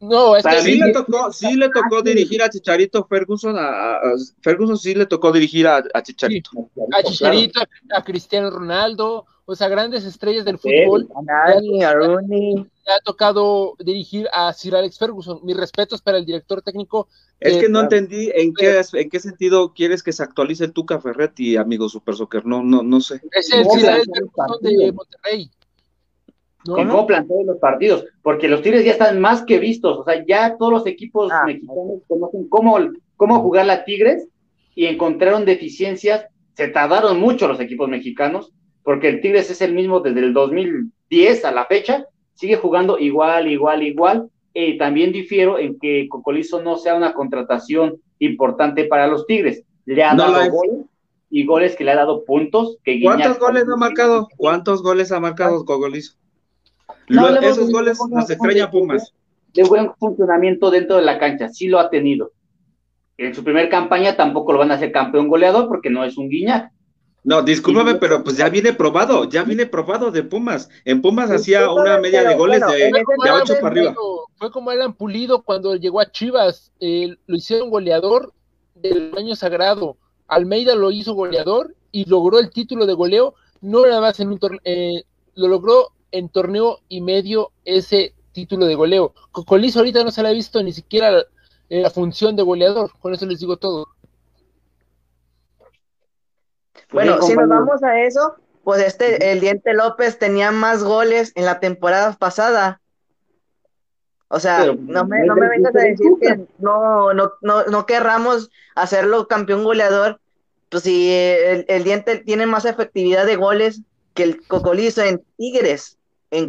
No, es que sí le tocó, sí le tocó dirigir a Chicharito Ferguson, a, Ferguson sí le tocó dirigir a, Chicharito. a Chicharito, a, Cristiano Ronaldo, o sea, grandes estrellas del fútbol. A Rooney. Le ha tocado dirigir a Sir Alex Ferguson. Mis respetos para el director técnico. Es que no entendí en qué, en qué sentido quieres que se actualice el Tuca Ferretti, amigo Super Soccer. No, no, no sé. Es el Sir Alex Ferguson de Monterrey. ¿No? cómo plantean los partidos, porque los Tigres ya están más que vistos, o sea, ya todos los equipos ah, mexicanos conocen cómo, cómo jugar la Tigres y encontraron deficiencias, se tardaron mucho los equipos mexicanos, porque el Tigres es el mismo desde el 2010 a la fecha, sigue jugando igual, igual, igual, y también difiero en que Cocolizo no sea una contratación importante para los Tigres, le ha dado goles y goles que le ha dado puntos. Que ¿Cuántos goles ha marcado? ¿Cuántos goles ha marcado Cocolizo? esos goles nos extraña Pumas. De buen funcionamiento dentro de la cancha, sí lo ha tenido. En su primer campaña tampoco lo van a hacer campeón goleador porque no es un guiñac. No, discúlpame, pero pues ya viene probado, ya viene probado de Pumas. En Pumas hacía una media de goles de, de 8 para arriba. Fue como eran Pulido cuando llegó a Chivas, eh, lo hicieron goleador del año sagrado. Almeida lo hizo goleador y logró el título de goleo, no nada más en un torneo, eh, lo logró en torneo y medio ese título de goleo. Cocolizo ahorita no se le ha visto ni siquiera la, función de goleador, con eso les digo todo. Bueno, si nos vamos a eso, pues este, el Diente López tenía más goles en la temporada pasada. O sea, no me, no me vengas a decir que no, no, no, no querramos hacerlo campeón goleador, pues si el, el Diente tiene más efectividad de goles que el Cocolizo en Tigres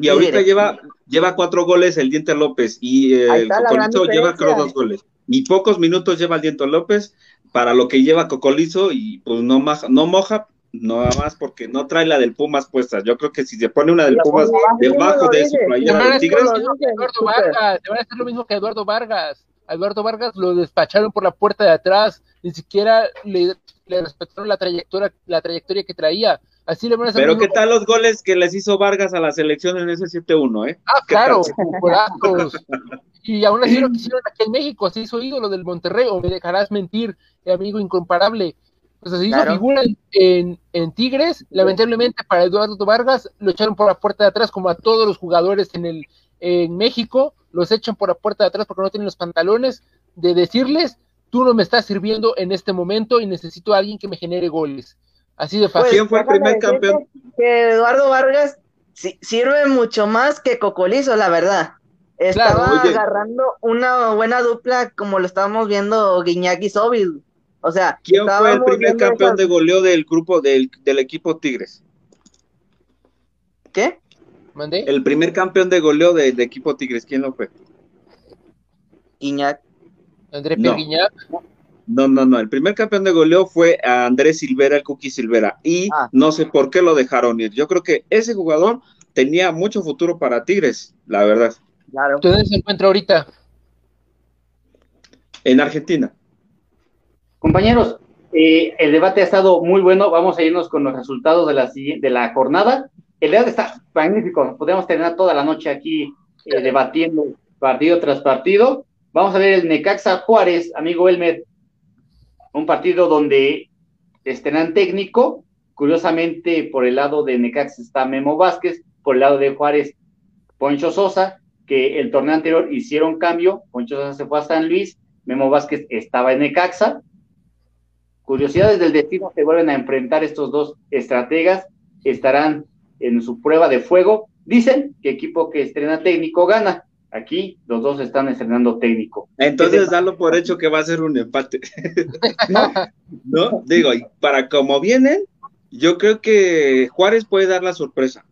y ahorita lleva, lleva cuatro goles el Diente López y el Cocolizo lleva creo dos goles. Ni pocos minutos lleva el Diente López para lo que lleva Cocolizo y pues no, moja, no moja nada más porque no trae la del Pumas puesta. Yo creo que si se pone una del Pumas debajo de su playera de Tigres. Eduardo Vargas, le van a hacer lo mismo que Eduardo Vargas. Eduardo Vargas lo despacharon por la puerta de atrás, ni siquiera le, le respetaron la trayectoria, la trayectoria que traía. Así le Pero ¿qué tal los goles que les hizo Vargas a la selección en ese 7-1, eh? Ah, claro, [LAUGHS] y aún así lo que hicieron aquí en México, se hizo ídolo del Monterrey, o me dejarás mentir, amigo incomparable. Pues se hizo figura en, en, Tigres, lamentablemente para Eduardo Vargas lo echaron por la puerta de atrás, como a todos los jugadores en el en México, los echan por la puerta de atrás porque no tienen los pantalones de decirles, tú no me estás sirviendo en este momento y necesito a alguien que me genere goles. Así de fácil. ¿Quién fue el primer campeón? Que Eduardo Vargas sirve mucho más que Cocolizo, la verdad. Estaba agarrando una buena dupla como lo estábamos viendo Guiñac y Sobil. O sea, ¿quién fue el primer campeón de goleo del grupo del, equipo Tigres? ¿Qué? ¿Mandé? El primer campeón de goleo del equipo Tigres, ¿quién lo fue? Guiñac. André no. Guiñac. No, no, no. El primer campeón de goleo fue a Andrés Silvera, el Cookie Silvera. Y ah. no sé por qué lo dejaron ir. Yo creo que ese jugador tenía mucho futuro para Tigres, la verdad. Claro. ¿Dónde se encuentra ahorita? En Argentina. Compañeros, eh, el debate ha estado muy bueno. Vamos a irnos con los resultados de la, de la jornada. El debate está magnífico. Podemos tener toda la noche aquí eh, debatiendo partido tras partido. Vamos a ver el Necaxa Juárez, amigo Elmer un partido donde estrenan técnico, curiosamente por el lado de Necaxa está Memo Vázquez, por el lado de Juárez Poncho Sosa, que el torneo anterior hicieron cambio, Poncho Sosa se fue a San Luis, Memo Vázquez estaba en Necaxa. Curiosidades del destino, se vuelven a enfrentar estos dos estrategas, estarán en su prueba de fuego. Dicen que equipo que estrena técnico gana. Aquí los dos están estrenando técnico. Entonces, dalo por hecho que va a ser un empate. [LAUGHS] ¿No? Digo, y para como vienen, yo creo que Juárez puede dar la sorpresa.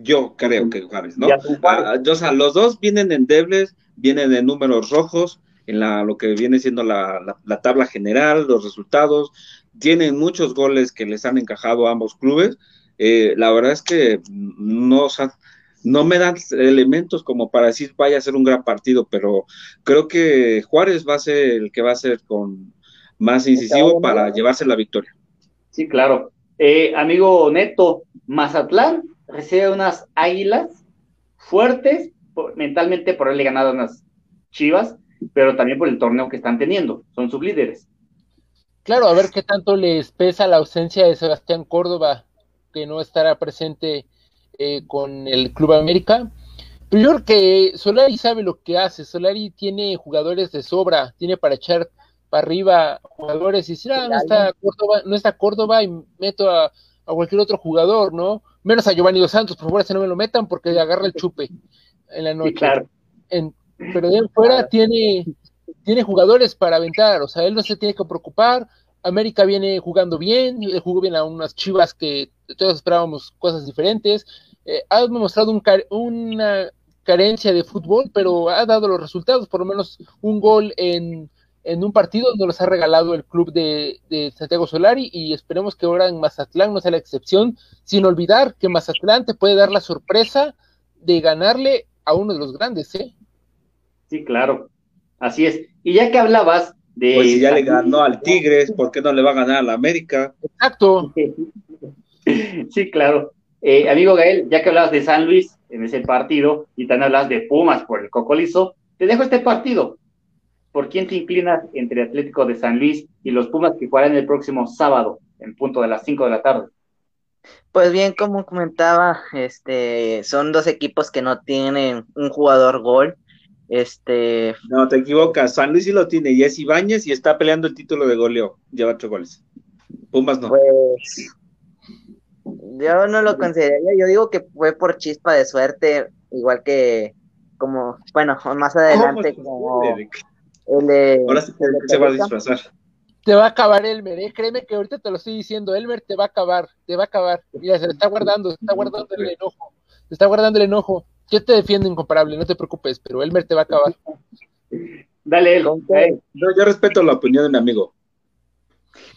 Yo creo que Juárez, ¿no? Ah, o sea, los dos vienen en endebles, vienen en números rojos, en la, lo que viene siendo la, tabla general, los resultados. Tienen muchos goles que les han encajado a ambos clubes. Eh, la verdad es que no, no me dan elementos como para decir vaya a ser un gran partido, pero creo que Juárez va a ser el que va a ser con más incisivo para llevarse la victoria. Sí, claro. Eh, amigo Neto, Mazatlán recibe unas águilas fuertes mentalmente por haberle ganado unas chivas pero también por el torneo que están teniendo, son sus líderes. Claro, a ver qué tanto les pesa la ausencia de Sebastián Córdoba, que no estará presente eh, con el Club América. Pero yo creo que Solari sabe lo que hace, Solari tiene jugadores de sobra, tiene para echar para arriba jugadores y decir, ah, no está Córdoba, no está Córdoba y meto a, cualquier otro jugador, ¿no? Menos a Giovanni Dos Santos, por favor, si no me lo metan porque agarra el chupe en la noche. claro pero de fuera tiene, tiene jugadores para aventar, o sea, él no se tiene que preocupar. América viene jugando bien, jugó bien a unas chivas que todos esperábamos cosas diferentes. Eh, ha demostrado un una carencia de fútbol, pero ha dado los resultados, por lo menos un gol en, en un partido donde los ha regalado el club de, de, Santiago Solari y esperemos que ahora en Mazatlán no sea la excepción, sin olvidar que Mazatlán te puede dar la sorpresa de ganarle a uno de los grandes, ¿eh? Sí, claro. Así es. Y ya que hablabas de. Pues si ya le ganó al Tigres, ¿por qué no le va a ganar al América? Exacto. [LAUGHS] sí, claro. Eh, amigo Gael, ya que hablabas de San Luis en ese partido y también hablas de Pumas por el Cocolizo, te dejo este partido. ¿Por quién te inclinas entre Atlético de San Luis y los Pumas que jugarán el próximo sábado en punto de las 5 de la tarde? Pues bien, como comentaba, este, son dos equipos que no tienen un jugador gol. Este. No, te equivocas. San Luis sí lo tiene y es Ibáñez y está peleando el título de goleo. Lleva ocho goles. Pumas no. Pues. Yo no lo consideraría. Yo digo que fue por chispa de suerte, igual que. Como. Bueno, más adelante, como. El de, Ahora sí se va a disfrazar. Te va a acabar Elmer, ¿eh? créeme que ahorita te lo estoy diciendo. Elmer te va a acabar, te va a acabar. Mira, se le está guardando, se está guardando el enojo. Se está guardando el enojo. Yo te defiendo incomparable, no te preocupes, pero Elmer te va a acabar. Dale, él. yo respeto la opinión de mi amigo.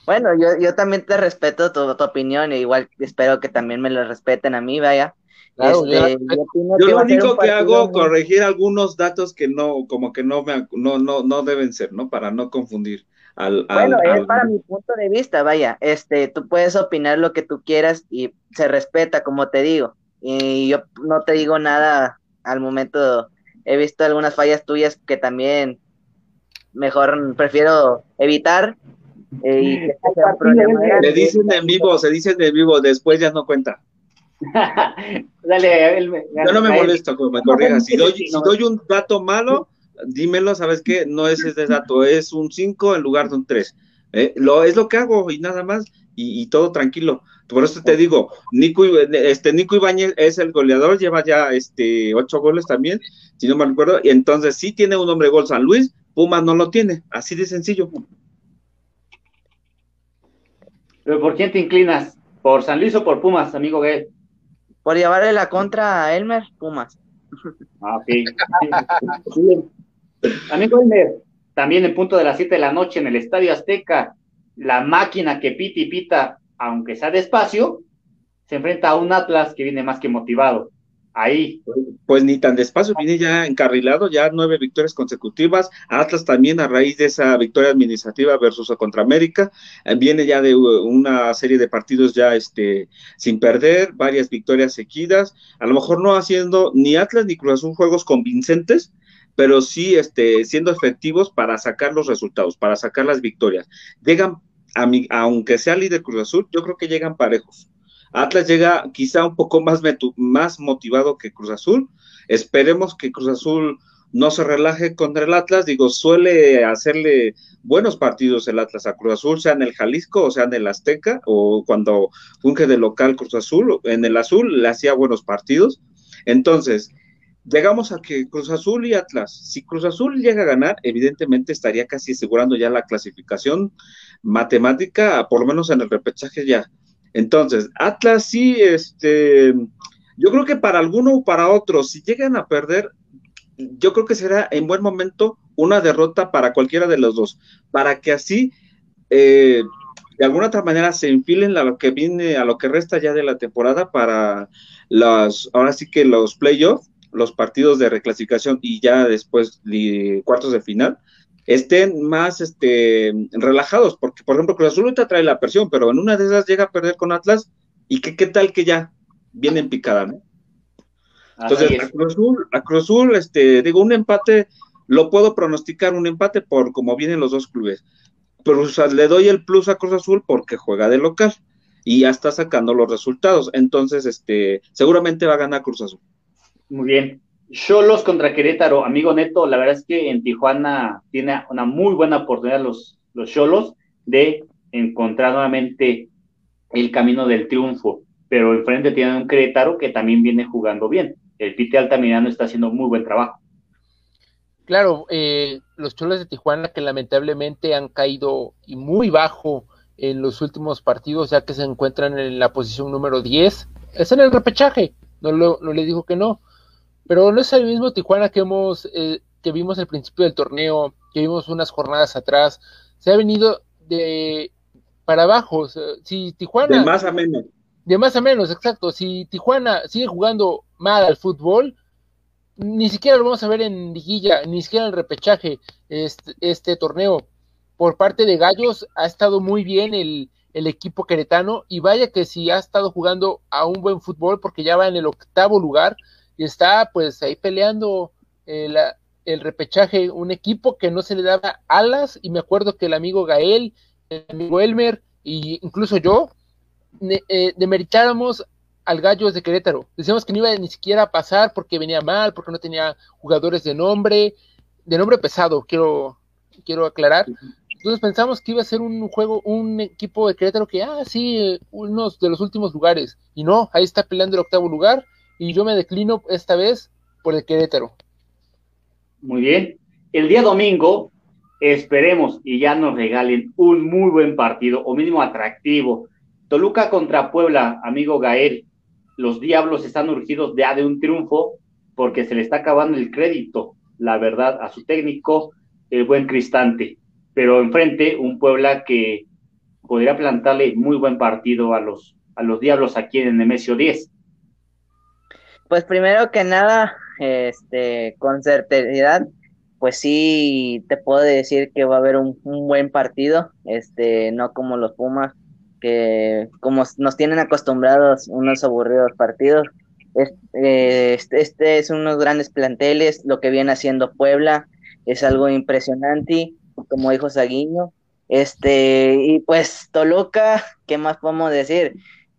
Bueno, yo, yo también te respeto tu, opinión, e igual espero que también me lo respeten a mí, vaya. Este, yo, lo único que hago es corregir algunos datos que no, como que no, me, no, no, no deben ser, ¿no? Para no confundir. Al, bueno, es para mi punto de vista, vaya. Este, tú puedes opinar lo que tú quieras y se respeta, como te digo y yo no te digo nada al momento. He visto algunas fallas tuyas que también mejor prefiero evitar. Eh, y que Se dicen en vivo, se dicen en vivo, después ya no cuenta. [LAUGHS] Dale, Yo no me molesto que me corrijas. Si doy, si doy un dato malo, dímelo, ¿sabes qué? No es ese dato, es un 5 en lugar de un 3. Eh, lo, es lo que hago y nada más, y, y todo tranquilo. Por eso te digo, Nico, este, Nico Ibáñez es el goleador, lleva ya este, ocho goles también, si no me acuerdo, y entonces sí tiene un hombre gol San Luis, Pumas no lo tiene, así de sencillo. ¿Pero por quién te inclinas? ¿Por San Luis o por Pumas, amigo Gael? Por llevarle la contra a Elmer, Pumas. [LAUGHS] Ah, ok. amigo Elmer, también en punto de las 7 de la noche en el Estadio Azteca, la máquina que pita y pita aunque sea despacio, se enfrenta a un Atlas que viene más que motivado. Ahí. Pues ni tan despacio, viene ya encarrilado, ya nueve victorias consecutivas. Atlas también a raíz de esa victoria administrativa versus contra América, eh, viene ya de una serie de partidos ya este, sin perder, varias victorias seguidas, a lo mejor no haciendo ni Atlas ni Cruz Azul juegos convincentes, pero sí este, siendo efectivos para sacar los resultados, para sacar las victorias. Llegan aunque sea líder Cruz Azul, yo creo que llegan parejos. Atlas llega quizá un poco más, más motivado que Cruz Azul. Esperemos que Cruz Azul no se relaje contra el Atlas, digo, suele hacerle buenos partidos el Atlas a Cruz Azul, sea en el Jalisco o sea en el Azteca, o cuando funge de local Cruz Azul, en el Azul le hacía buenos partidos. Entonces, llegamos a que Cruz Azul y Atlas, si Cruz Azul llega a ganar, evidentemente estaría casi asegurando ya la clasificación matemática, por lo menos en el repechaje ya. Entonces, Atlas sí, este, yo creo que para alguno o para otro, si llegan a perder, yo creo que será en buen momento una derrota para cualquiera de los dos, para que así eh, de alguna otra manera se enfilen a lo que viene, a lo que resta ya de la temporada para las, ahora sí que los playoffs, los partidos de reclasificación y ya después cuartos de final, estén más este, relajados, porque por ejemplo Cruz Azul ahorita trae la presión, pero en una de esas llega a perder con Atlas y que qué tal que ya viene en picada, ¿no? Entonces, a Cruz, Azul, a Cruz Azul, este, digo, un empate, lo puedo pronosticar un empate por como vienen los dos clubes. Pero le doy el plus a Cruz Azul porque juega de local y ya está sacando los resultados. Entonces, este, seguramente va a ganar Cruz Azul. Muy bien. Cholos contra Querétaro, amigo Neto, la verdad es que en Tijuana tiene una muy buena oportunidad los los Cholos de encontrar nuevamente el camino del triunfo, pero enfrente tiene un Querétaro que también viene jugando bien. El Pite Altamirano está haciendo muy buen trabajo. Claro, eh, los Cholos de Tijuana que lamentablemente han caído y muy bajo en los últimos partidos, ya que se encuentran en la posición número 10, es en el repechaje, no, no le digo que no, pero no es el mismo Tijuana que hemos eh, que vimos al principio del torneo, que vimos unas jornadas atrás, se ha venido de para abajo. si Tijuana de más a menos, de más a menos, exacto. Si Tijuana sigue jugando mal al fútbol, ni siquiera lo vamos a ver en liguilla, ni siquiera en repechaje este, este torneo. Por parte de Gallos ha estado muy bien el, el equipo queretano y vaya que si ha estado jugando a un buen fútbol porque ya va en el octavo lugar y está pues ahí peleando el, el repechaje, un equipo que no se le daba alas y me acuerdo que el amigo Gael, el amigo Elmer e incluso yo eh, demeritáramos al Gallos de Querétaro. Decíamos que no iba ni siquiera a pasar porque venía mal, porque no tenía jugadores de nombre, de nombre pesado, quiero, quiero aclarar. Entonces pensamos que iba a ser un juego, un equipo de Querétaro que, ah, sí, unos de los últimos lugares. Y no, ahí está peleando el octavo lugar y yo me declino esta vez por el Querétaro. Muy bien. El día domingo esperemos y ya nos regalen un muy buen partido o mínimo atractivo. Toluca contra Puebla, amigo Gael. Los Diablos están urgidos ya de un triunfo porque se le está acabando el crédito, la verdad, a su técnico, el buen Cristante. Pero enfrente, un Puebla que podría plantarle muy buen partido a los, a los Diablos aquí en Nemesio 10. Pues primero que nada, este, con certeza, pues sí te puedo decir que va a haber un, buen partido, este, no como los Pumas, que como nos tienen acostumbrados unos aburridos partidos. Eh, este, este, es unos grandes planteles, lo que viene haciendo Puebla es algo impresionante, como dijo Saguiño. Este, y pues Toluca, ¿qué más podemos decir?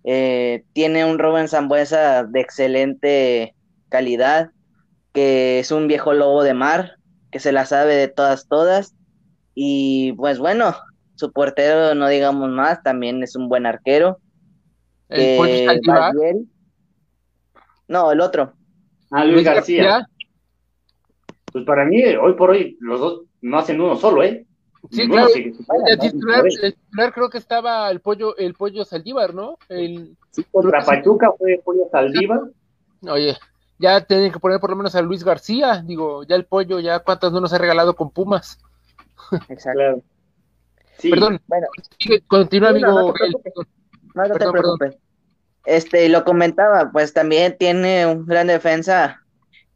Eh, tiene un Rubén Zambuesa de excelente calidad, que es un viejo lobo de mar, que se la sabe de todas, todas. Y pues bueno, su portero, no digamos más, también es un buen arquero. ¿El No, el otro. Ah, Luis García. Pues para mí, hoy por hoy, los dos no hacen uno solo, ¿eh? Sí, claro. el, titular, creo que estaba el pollo, el pollo Saldívar, ¿no? El, sí, contra Pachuca fue el pollo Saldívar. Oye, ya tienen que poner por lo menos a Luis García, digo, ya el pollo, ya cuántas no nos ha regalado con Pumas. Exacto. Sí. Perdón, bueno. Continúa, amigo. No, no te preocupes. Este, lo comentaba, pues también tiene un gran defensa,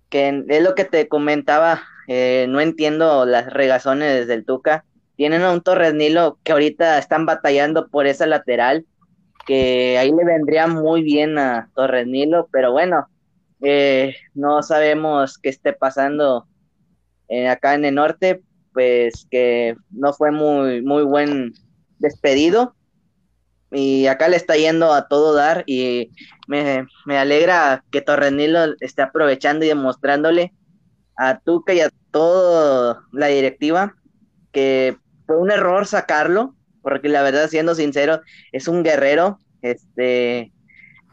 que es lo que te comentaba, eh, no entiendo las regazones del Tuca. Tienen a un Torres Nilo que ahorita están batallando por esa lateral, que ahí le vendría muy bien a Torres Nilo, pero bueno, eh, no sabemos qué esté pasando eh, acá en el norte, pues que no fue muy, muy buen despedido. Y acá le está yendo a todo dar y me, me alegra que Torres Nilo esté aprovechando y demostrándole a Tuca y a toda la directiva que fue un error sacarlo, porque la verdad, siendo sincero, es un guerrero, este,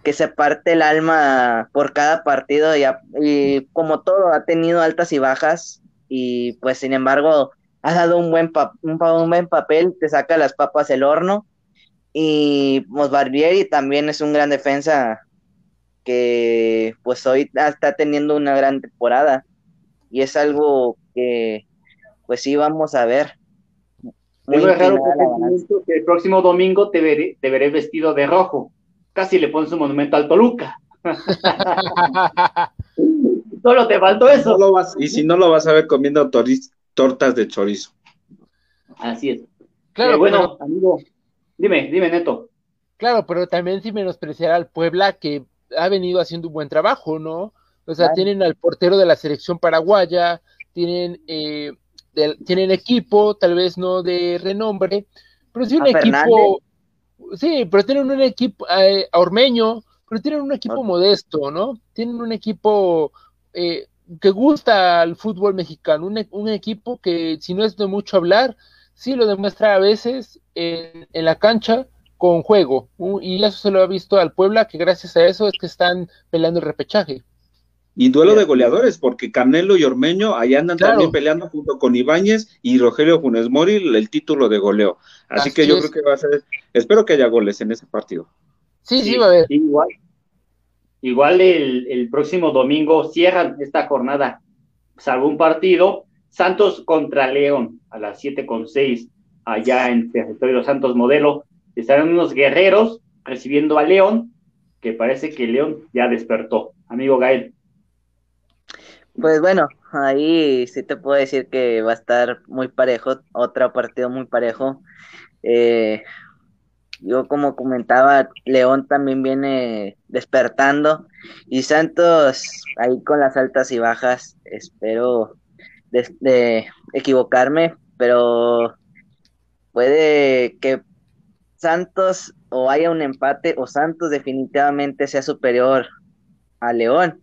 que se parte el alma por cada partido y, y como todo ha tenido altas y bajas y pues sin embargo ha dado un buen, un, buen papel, te saca las papas el horno y Mosbarbieri también es un gran defensa que pues hoy está teniendo una gran temporada y es algo que pues sí vamos a ver. Muy raro que el próximo domingo te veré, te veré vestido de rojo. Casi le pones un monumento al Toluca. [LAUGHS] Solo te faltó eso. y si no lo vas a ver comiendo tortas de chorizo. Así es. Claro, eh, bueno, amigo, dime, dime, Neto. Claro, pero también sin menospreciar al Puebla que ha venido haciendo un buen trabajo, ¿no? O sea, tienen al portero de la selección paraguaya, tienen, eh, tienen equipo, tal vez no de renombre, pero sí un equipo, sí, pero tienen un equipo, eh, Ormeño, pero tienen un equipo modesto, ¿no? Tienen un equipo eh, que gusta al fútbol mexicano, un, un, equipo que si no es de mucho hablar, sí lo demuestra a veces en, en la cancha con juego, y eso se lo ha visto al Puebla, que gracias a eso es que están peleando el repechaje. Y duelo de goleadores, porque Canelo y Ormeño allá andan también peleando junto con Ibáñez y Rogelio Funes Mori el título de goleo. Así, que yo creo que va a ser, espero que haya goles en ese partido. Sí, sí, va a haber. Igual, igual el, próximo domingo cierran esta jornada, salvo un partido, Santos contra León a las siete con seis allá en territorio Santos Modelo. Estarán unos guerreros recibiendo a León, que parece que León ya despertó. Amigo Gael. Pues bueno, ahí sí te puedo decir que va a estar muy parejo, otro partido muy parejo. Eh, yo como comentaba, León también viene despertando y Santos ahí con las altas y bajas, espero de, equivocarme, pero puede que Santos o haya un empate o Santos definitivamente sea superior a León.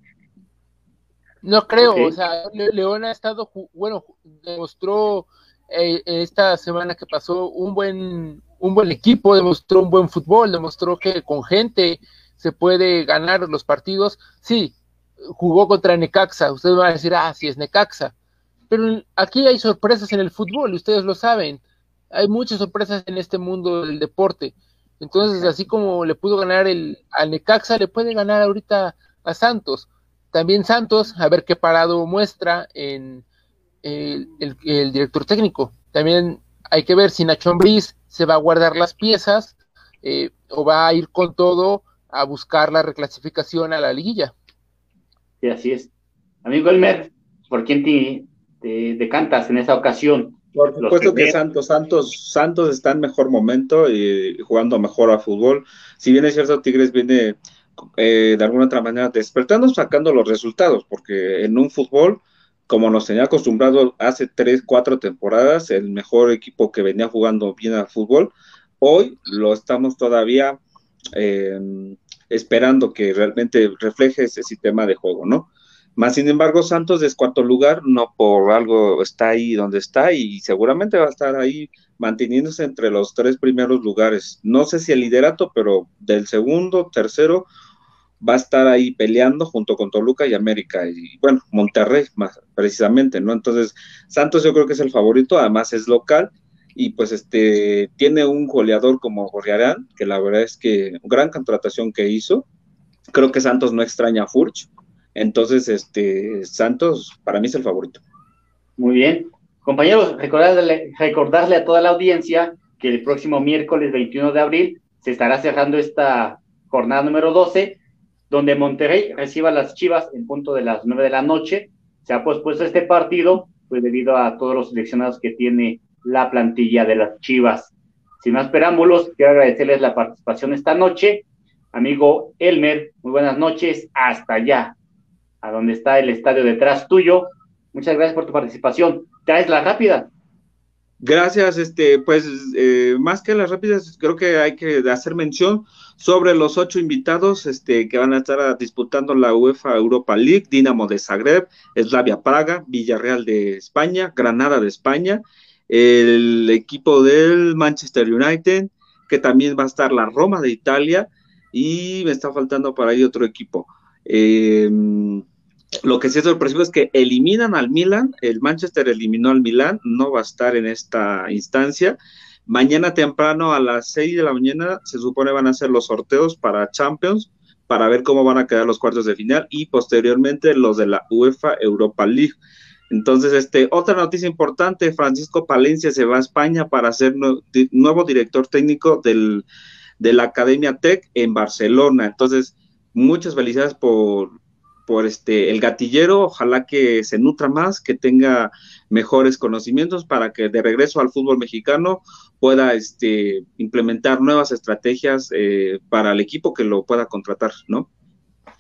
No creo, o sea, León ha estado, bueno, demostró eh, esta semana que pasó un buen, un buen equipo, demostró un buen fútbol, demostró que con gente se puede ganar los partidos. Sí, jugó contra Necaxa, ustedes van a decir, ah, sí es Necaxa, pero aquí hay sorpresas en el fútbol, ustedes lo saben, hay muchas sorpresas en este mundo del deporte. Entonces, así como le pudo ganar el, al Necaxa, le puede ganar ahorita a Santos también Santos, a ver qué parado muestra en el, director técnico. También hay que ver si Nacho Ambriz se va a guardar las piezas eh, o va a ir con todo a buscar la reclasificación a la liguilla. Sí, así es. Amigo Elmer, ¿por quién te, decantas en esa ocasión? Por supuesto que, Santos, Santos, Santos está en mejor momento y jugando mejor a fútbol. Si bien es cierto, Tigres viene eh, de alguna otra manera despertando, sacando los resultados, porque en un fútbol, como nos tenía acostumbrado hace tres, cuatro temporadas, el mejor equipo que venía jugando bien al fútbol, hoy lo estamos todavía em, esperando que realmente refleje ese sistema de juego, ¿no? Más sin embargo, Santos es cuarto lugar, no por algo está ahí donde está y seguramente va a estar ahí manteniéndose entre los tres primeros lugares. No sé si el liderato, pero del segundo, tercero va a estar ahí peleando junto con Toluca y América y bueno, Monterrey más precisamente, ¿no? Entonces, Santos yo creo que es el favorito, además es local y pues este tiene un goleador como Gorriarán, que la verdad es que gran contratación que hizo. Creo que Santos no extraña a Furch. Entonces, este Santos para mí es el favorito. Muy bien. Compañeros, recordarle, recordarle a toda la audiencia que el próximo miércoles 21 de abril se estará cerrando esta jornada número 12 donde Monterrey reciba las Chivas en punto de las nueve de la noche. Se ha pospuesto este partido, pues debido a todos los seleccionados que tiene la plantilla de las Chivas. Sin más preámbulos, quiero agradecerles la participación esta noche. Amigo Elmer, muy buenas noches, hasta allá, a donde está el estadio detrás tuyo. Muchas gracias por tu participación. ¿Traes la rápida? Gracias, este, pues eh, más que las rápidas, creo que hay que hacer mención sobre los ocho invitados este, que van a estar disputando la UEFA Europa League, Dinamo de Zagreb, Slavia Praga, Villarreal de España, Granada de España, el equipo del Manchester United, que también va a estar la Roma de Italia, y me está faltando para ahí otro equipo. Eh, lo que sí es sorpresivo es que eliminan al Milan, el Manchester eliminó al Milan, no va a estar en esta instancia. Mañana temprano a las 6 de la mañana se supone van a hacer los sorteos para Champions para ver cómo van a quedar los cuartos de final y posteriormente los de la UEFA Europa League. Entonces, este, otra noticia importante, Francisco Palencia se va a España para ser nuevo director técnico del, de la Academia Tech en Barcelona. Entonces, muchas felicidades por, por este el gatillero, ojalá que se nutra más, que tenga mejores conocimientos para que de regreso al fútbol mexicano pueda este implementar nuevas estrategias eh, para el equipo que lo pueda contratar, ¿no?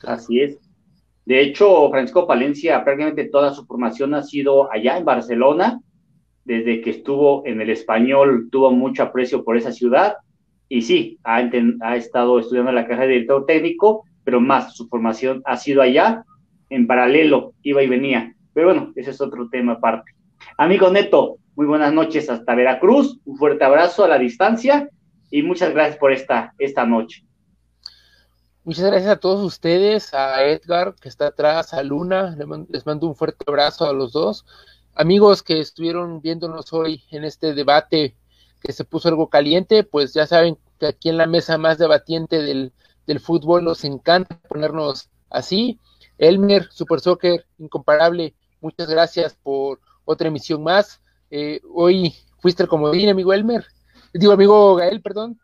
Así es. De hecho, Francisco Palencia prácticamente toda su formación ha sido allá en Barcelona. Desde que estuvo en el español tuvo mucho aprecio por esa ciudad y sí, ha, ha estado estudiando la carrera de director técnico pero más su formación ha sido allá, en paralelo, iba y venía. Pero bueno, ese es otro tema aparte. Amigo Neto, muy buenas noches hasta Veracruz, un fuerte abrazo a la distancia y muchas gracias por esta, esta noche. Muchas gracias a todos ustedes, a Edgar que está atrás, a Luna, les mando un fuerte abrazo a los dos. Amigos que estuvieron viéndonos hoy en este debate que se puso algo caliente, pues ya saben que aquí en la mesa más debatiente del, del fútbol, nos encanta ponernos así. Elmer, Super Soccer, incomparable, muchas gracias por otra emisión más. Eh, hoy fuiste el comodín, amigo Elmer. Digo, amigo Gael, perdón.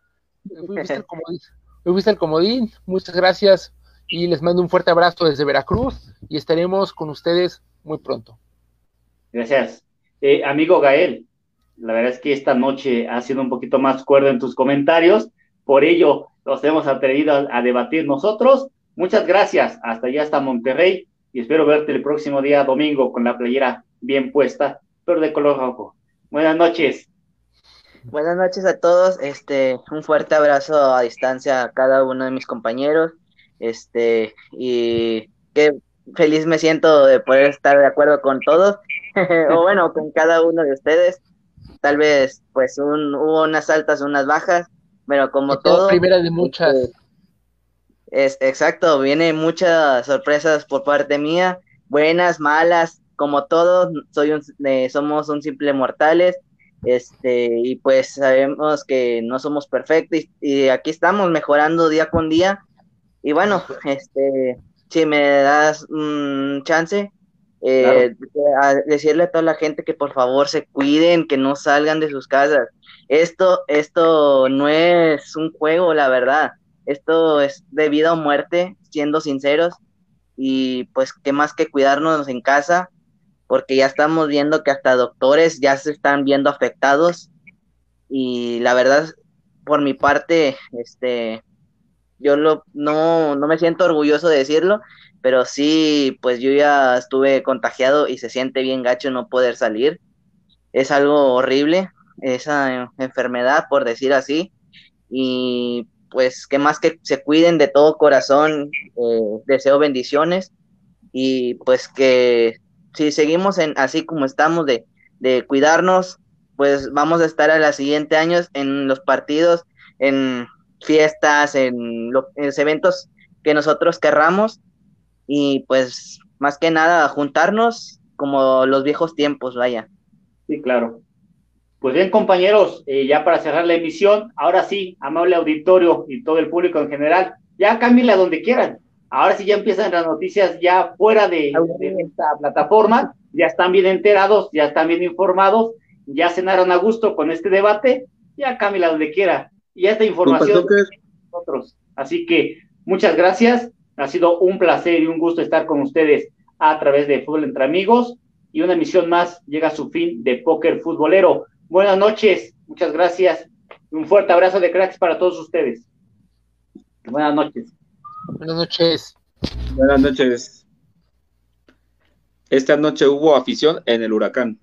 Fuiste el [LAUGHS] comodín. Hoy fuiste el comodín, muchas gracias y les mando un fuerte abrazo desde Veracruz y estaremos con ustedes muy pronto. Gracias. Eh, amigo Gael, la verdad es que esta noche ha sido un poquito más cuerdo en tus comentarios, por ello nos hemos atrevido a, debatir nosotros. Muchas gracias. Hasta allá hasta Monterrey y espero verte el próximo día domingo con la playera bien puesta, pero de color rojo. Buenas noches. Buenas noches a todos. Este, un fuerte abrazo a distancia a cada uno de mis compañeros. Este, y qué feliz me siento de poder estar de acuerdo con todos, [LAUGHS] o bueno, con cada uno de ustedes. Tal vez, pues, un, hubo unas altas, unas bajas, pero como todo... Primera de muchas. Este, es, exacto, viene muchas sorpresas por parte mía, buenas, malas, como todos, soy un, eh, somos un simple mortales, este, y pues sabemos que no somos perfectos y, aquí estamos mejorando día con día. Y bueno, este, si me das un chance, eh, decirle a toda la gente que por favor se cuiden, que no salgan de sus casas. Esto, esto no es un juego, la verdad. Esto es de vida o muerte, siendo sinceros. Y pues, qué más que cuidarnos en casa, porque ya estamos viendo que hasta doctores ya se están viendo afectados. Y la verdad, por mi parte, este, yo lo, no, no me siento orgulloso de decirlo, pero sí, pues yo ya estuve contagiado y se siente bien gacho no poder salir. Es algo horrible, esa enfermedad, por decir así. Y pues, que más que se cuiden de todo corazón, eh, deseo bendiciones y pues que si seguimos en así como estamos de, de cuidarnos, pues vamos a estar a los siguientes años en los partidos, en fiestas, en los eventos que nosotros querramos y pues más que nada juntarnos como los viejos tiempos, vaya. Sí, claro. Pues bien, compañeros, eh, ya para cerrar la emisión, ahora sí, amable auditorio y todo el público en general, ya cámbienle a donde quieran. Ahora sí ya empiezan las noticias ya fuera de, esta plataforma, ya están bien enterados, ya están bien informados, ya cenaron a gusto con este debate, ya cámbienle a donde quiera. Y esta información nosotros. Así que muchas gracias ha sido un placer y un gusto estar con ustedes a través de Fútbol Entre Amigos y una emisión más llega a su fin de Póker Futbolero. Buenas noches, muchas gracias. Un fuerte abrazo de cracks para todos ustedes. Buenas noches. Buenas noches. Buenas noches. Esta noche hubo afición en el huracán.